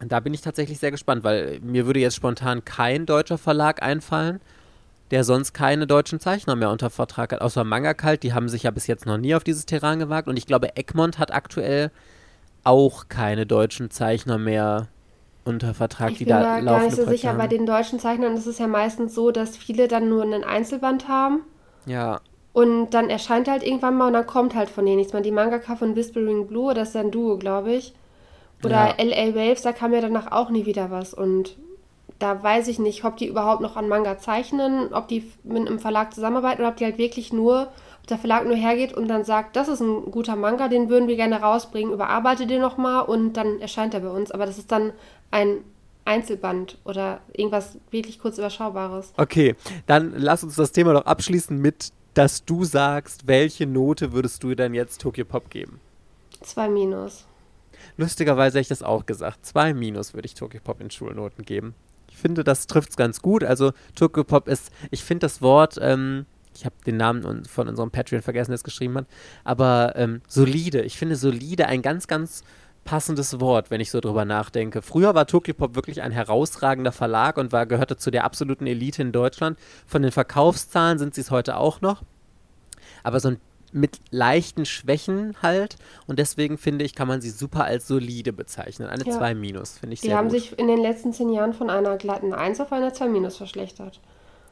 Da bin ich tatsächlich sehr gespannt, weil mir würde jetzt spontan kein deutscher Verlag einfallen, der sonst keine deutschen Zeichner mehr unter Vertrag hat, außer Mangakalt. Die haben sich ja bis jetzt noch nie auf dieses Terrain gewagt. Und ich glaube, Egmont hat aktuell auch keine deutschen Zeichner mehr unter Vertrag, Ich die bin da da gar laufende nicht so sicher. Bei den deutschen Zeichnern ist es ja meistens so, dass viele dann nur einen Einzelband haben Ja, und dann erscheint halt irgendwann mal und dann kommt halt von denen nichts mehr. Die Mangaka von Whispering Blue, das ist ja ein Duo, glaube ich. Oder Ja. LA Waves, da kam ja danach auch nie wieder was. Und da weiß ich nicht, ob die überhaupt noch an Manga zeichnen, ob die mit einem Verlag zusammenarbeiten oder ob die halt wirklich nur, ob der Verlag nur hergeht und dann sagt, das ist ein guter Manga, den würden wir gerne rausbringen, überarbeite den nochmal und dann erscheint er bei uns. Aber das ist dann ein Einzelband oder irgendwas wirklich kurz Überschaubares. Okay, dann lass uns das Thema doch abschließen mit, dass du sagst, welche Note würdest du denn jetzt Tokyo Pop geben? Zwei Minus. Lustigerweise hätte ich das auch gesagt. Zwei Minus würde ich Tokyo Pop in Schulnoten geben. Ich finde, das trifft es ganz gut. Also Tokyo Pop ist, ich finde das Wort, ähm, ich habe den Namen von unserem Patreon vergessen, der es geschrieben hat, aber ähm, solide. Ich finde solide ein ganz, ganz passendes Wort, wenn ich so drüber nachdenke. Früher war Tokyo Pop wirklich ein herausragender Verlag und war, gehörte zu der absoluten Elite in Deutschland. Von den Verkaufszahlen sind sie es heute auch noch. Aber so ein mit leichten Schwächen halt. Und deswegen finde ich, kann man sie super als solide bezeichnen. Eine Ja. 2 minus, finde ich Die sehr haben gut. sich in den letzten zehn Jahren von einer glatten 1 auf eine 2 minus verschlechtert.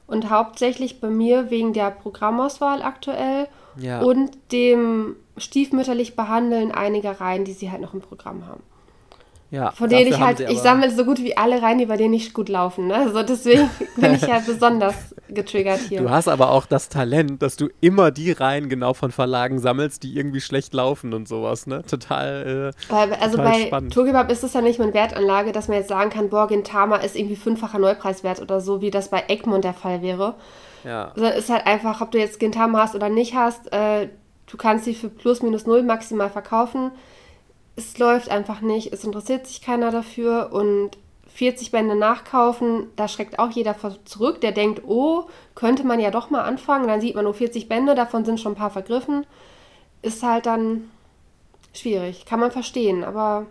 Und hauptsächlich bei mir wegen der Programmauswahl aktuell ja. und dem stiefmütterlich Behandeln einiger Reihen, die sie halt noch im Programm haben. ja, Von denen ich halt, ich sammle so gut wie alle Reihen, die bei denen nicht gut laufen. Ne? Also deswegen *laughs* bin ich halt besonders getriggert hier. Du hast aber auch das Talent, dass du immer die Reihen genau von Verlagen sammelst, die irgendwie schlecht laufen und sowas, ne? Total, äh, Weil, also Total bei spannend. Tokibab ist es ja nicht mal eine Wertanlage, dass man jetzt sagen kann, boah, Gintama ist irgendwie fünffacher Neupreiswert oder so, wie das bei Egmont der Fall wäre. ja. Sondern ist halt einfach, ob du jetzt Gintama hast oder nicht hast, äh, du kannst sie für plus minus null maximal verkaufen. Es läuft einfach nicht, es interessiert sich keiner dafür und 40 Bände nachkaufen, da schreckt auch jeder vor zurück, der denkt, oh, könnte man ja doch mal anfangen, dann sieht man nur 40 Bände, davon sind schon ein paar vergriffen. Ist halt dann schwierig, kann man verstehen, aber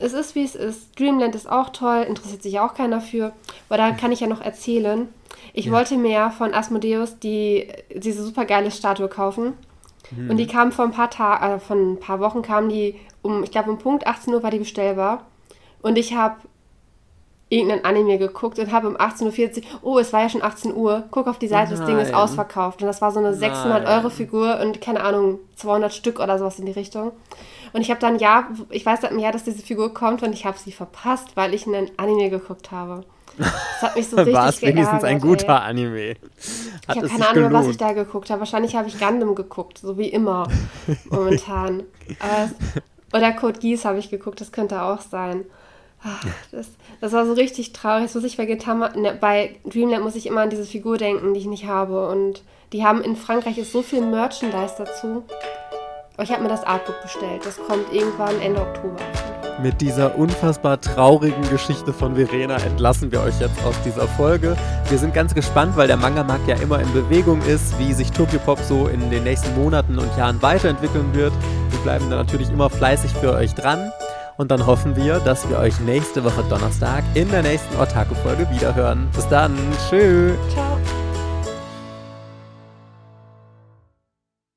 es ist wie es ist. Dreamland ist auch toll, interessiert sich auch keiner für. Aber da kann ich ja noch erzählen. Ich Ja. wollte mir von Asmodeus die, diese super geile Statue kaufen. Mhm. Und die kamen vor ein paar Tagen, äh, von ein paar Wochen kamen die um, ich glaube um Punkt 18 Uhr war die bestellbar. Und ich habe irgendein Anime geguckt und habe um 18.40 Uhr, oh, es war ja schon 18 Uhr, guck auf die Seite, oh das Ding ist ausverkauft. Und das war so eine 600-Euro-Figur und keine Ahnung, 200 Stück oder sowas in die Richtung. Und ich habe dann, ja, ich weiß seit einem Jahr, dass diese Figur kommt und ich habe sie verpasst, weil ich einen Anime geguckt habe. Das hat mich so *laughs* richtig War es wenigstens ein guter ey. Anime? Hat ich habe keine Ahnung was ich da geguckt habe. Wahrscheinlich habe ich Gundam geguckt, so wie immer *laughs* momentan. Aber es, oder Code Geass habe ich geguckt, das könnte auch sein. Ach, das, das, war so richtig traurig. Das muss ich bei, Gintama, ne, bei Dreamland muss ich immer an diese Figur denken, die ich nicht habe. Und die haben in Frankreich ist so viel Merchandise dazu. Aber ich habe mir das Artbook bestellt. Das kommt irgendwann Ende Oktober. Mit dieser unfassbar traurigen Geschichte von Verena entlassen wir euch jetzt aus dieser Folge. Wir sind ganz gespannt, weil der Manga-Markt ja immer in Bewegung ist, wie sich Tokyo Pop so in den nächsten Monaten und Jahren weiterentwickeln wird. Wir bleiben da natürlich immer fleißig für euch dran. Und dann hoffen wir, dass wir euch nächste Woche Donnerstag in der nächsten Otaku-Folge wiederhören. Bis dann. Tschüss. Ciao.